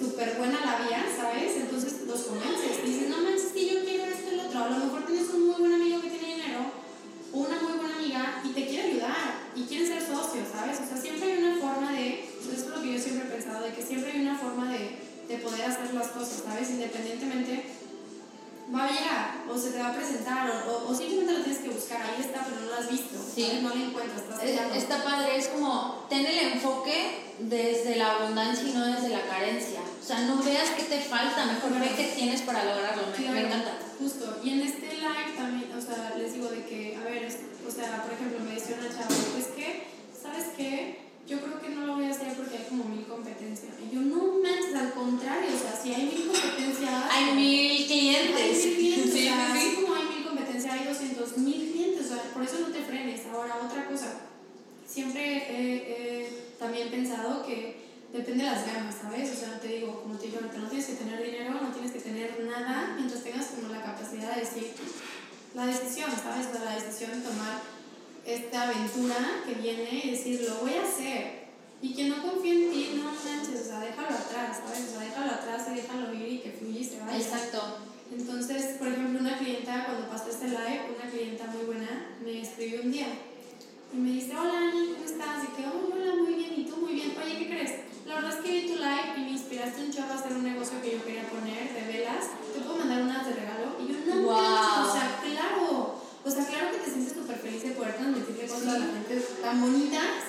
súper buena labia, ¿sabes? Entonces los convences. Y dices, no manches, que yo quiero esto y lo otro. A lo mejor tienes un muy buen amigo que tiene dinero, o una muy buena amiga, y te quiere ayudar, y quieren ser socios, ¿sabes? O sea, siempre hay una forma de, eso es lo que yo siempre he pensado, de que siempre hay una forma de, de poder hacer las cosas, ¿sabes? Independientemente va a llegar o se te va a presentar o, o, o simplemente lo tienes que buscar, ahí está, pero no lo has visto, Sí. no lo encuentras, estás Eh. Está padre, es como, ten el enfoque desde la abundancia y no desde la carencia. O sea, no veas qué te falta, mejor ve qué tienes para lograrlo. Me, me encanta. Justo, y en este live también, o sea, les digo de que, a ver, es- o sea, por ejemplo, me decía una chava, pues que, ¿sabes qué? Yo creo que no lo voy a hacer porque hay como mil competencias. Y yo, no manches, al contrario, o sea, si hay mil competencias. Hay mil Hay clientes. mil clientes, Sí, o sea, sí, como hay mil competencias, hay 200 mil clientes, o sea, por eso no te frenes. Ahora, otra cosa, siempre he, he también pensado que depende de las ganas, ¿sabes? O sea, te digo, como te digo ahorita, no tienes que tener dinero, no tienes que tener nada, mientras tengas como la capacidad de decir la decisión, ¿sabes? O sea, la decisión de tomar esta aventura que viene y decir, lo voy a hacer. Y quien no confía en ti, no manches, o sea, déjalo atrás, ¿sabes? O sea, déjalo atrás y déjalo ir y que fluya y se vaya. Exacto. Entonces, por ejemplo, una clienta, cuando pasó este live, una clienta muy buena, me escribió un día y me dice, hola Ani, ¿cómo estás? Y que, oh, hola, muy bien, ¿y tú? Muy bien. Oye, ¿qué crees? La verdad es que vi tu live y me inspiraste un chorro a hacer un negocio que yo quería poner de velas. ¿Te puedo mandar unas de regalo? Y yo, no, Wow. o sea, claro. O sea, claro que te sientes súper feliz de poder transmitirle cosas a la gente tan bonitas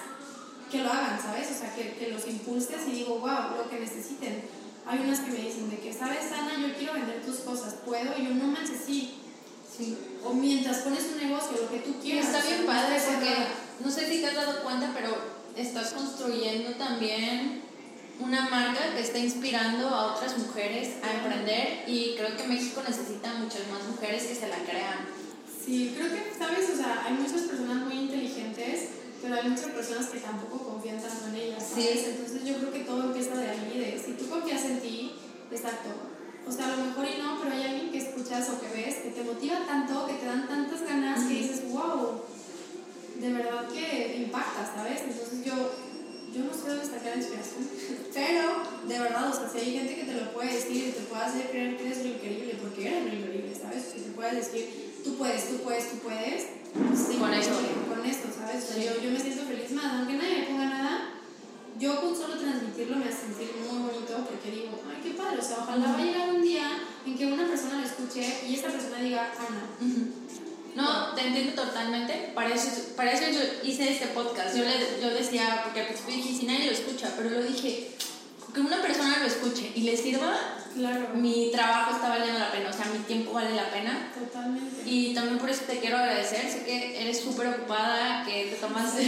que lo hagan, ¿sabes? O sea, que, que los impulses y digo, wow, lo que necesiten. Hay unas que me dicen de que, ¿sabes, Ana? Yo quiero vender tus cosas, ¿puedo? Y yo, no manches, sí. Sí. O mientras pones un negocio, lo que tú quieras. está bien padre porque no sé si te has dado cuenta, pero estás construyendo también una marca que está inspirando a otras mujeres a emprender y creo que México necesita muchas más mujeres que se la crean. Sí, creo que, ¿sabes? O sea, hay muchas personas muy inteligentes, pero hay muchas personas que tampoco confían tanto en ellas, ¿sabes? Sí. Entonces yo creo que todo empieza de ahí, de si tú confías en ti, exacto. O sea, a lo mejor y no, pero hay alguien que escuchas o que ves que te motiva tanto, que te dan tantas ganas, que dices, wow, de verdad que impacta, ¿sabes? Entonces yo, yo no sé dónde sacar inspiración, pero de verdad, o sea, si hay gente que te lo puede decir y te puede hacer creer que eres lo increíble, porque eres lo increíble, ¿sabes? Si te puede decir, tú puedes, tú puedes, tú puedes, pues sí, Con eso. Con esto, ¿sabes? O sea, yo, yo me siento feliz más, aunque nadie me ponga nada, yo con solo transmitirlo me hace sentir muy bonito porque digo, ay, qué padre, o sea, ojalá va a llegar un día en que una persona lo escuche y esta persona diga, Ana, No, te entiendo totalmente. Para eso, para yo hice este podcast. Yo, le, yo decía, porque al principio dije, si nadie lo escucha, pero lo dije, que una persona lo escuche y le sirva, claro, mi trabajo está valiendo la pena, o sea, mi tiempo vale la pena. totalmente. Y también por eso te quiero agradecer. Sé que eres súper ocupada, que te tomas. *laughs*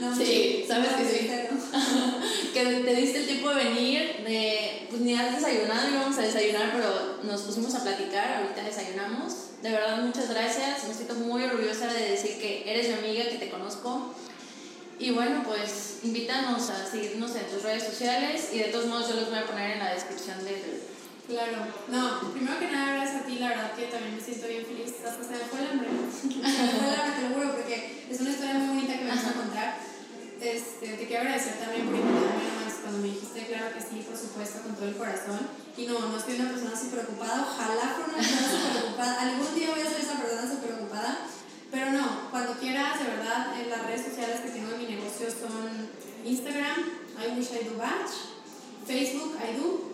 No, sí, sabes no, que sí. *laughs* que te diste el tiempo de venir, de, pues ni has desayunado, íbamos a desayunar, pero nos pusimos a platicar, ahorita desayunamos. De verdad, muchas gracias, me siento muy orgullosa de decir que eres mi amiga, que te conozco. Y bueno, pues invítanos a seguirnos en tus redes sociales y de todos modos yo los voy a poner en la descripción del... Claro, no, primero que nada, gracias a ti, la verdad que también me siento bien feliz. Hasta se me fue el hambre. Se *laughs* me fue el hambre, te lo juro, porque es una historia muy bonita que me vas a contar. Este, te quiero agradecer también por invitarme nomás cuando me dijiste, claro que sí, por supuesto, con todo el corazón. Y no, no soy una persona súper ocupada, ojalá fuera una persona súper ocupada. Algún día voy a ser esa persona súper ocupada. Pero no, cuando quieras, de verdad, en las redes sociales que tengo en mi negocio son Instagram, I wish I do batch, Facebook, I do,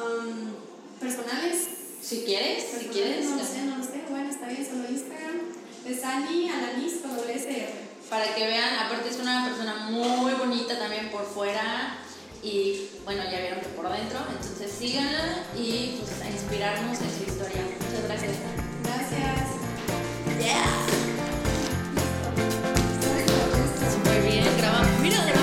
um, personales, Si quieres, si quieres. no lo sé, no lo sé, bueno, está bien, solo Instagram, es Ani Alanis con doble SR. para que vean, aparte es una persona muy bonita también por fuera y bueno, ya vieron que por dentro, entonces síganla y pues a inspirarnos en su historia. Muchas gracias. 于六六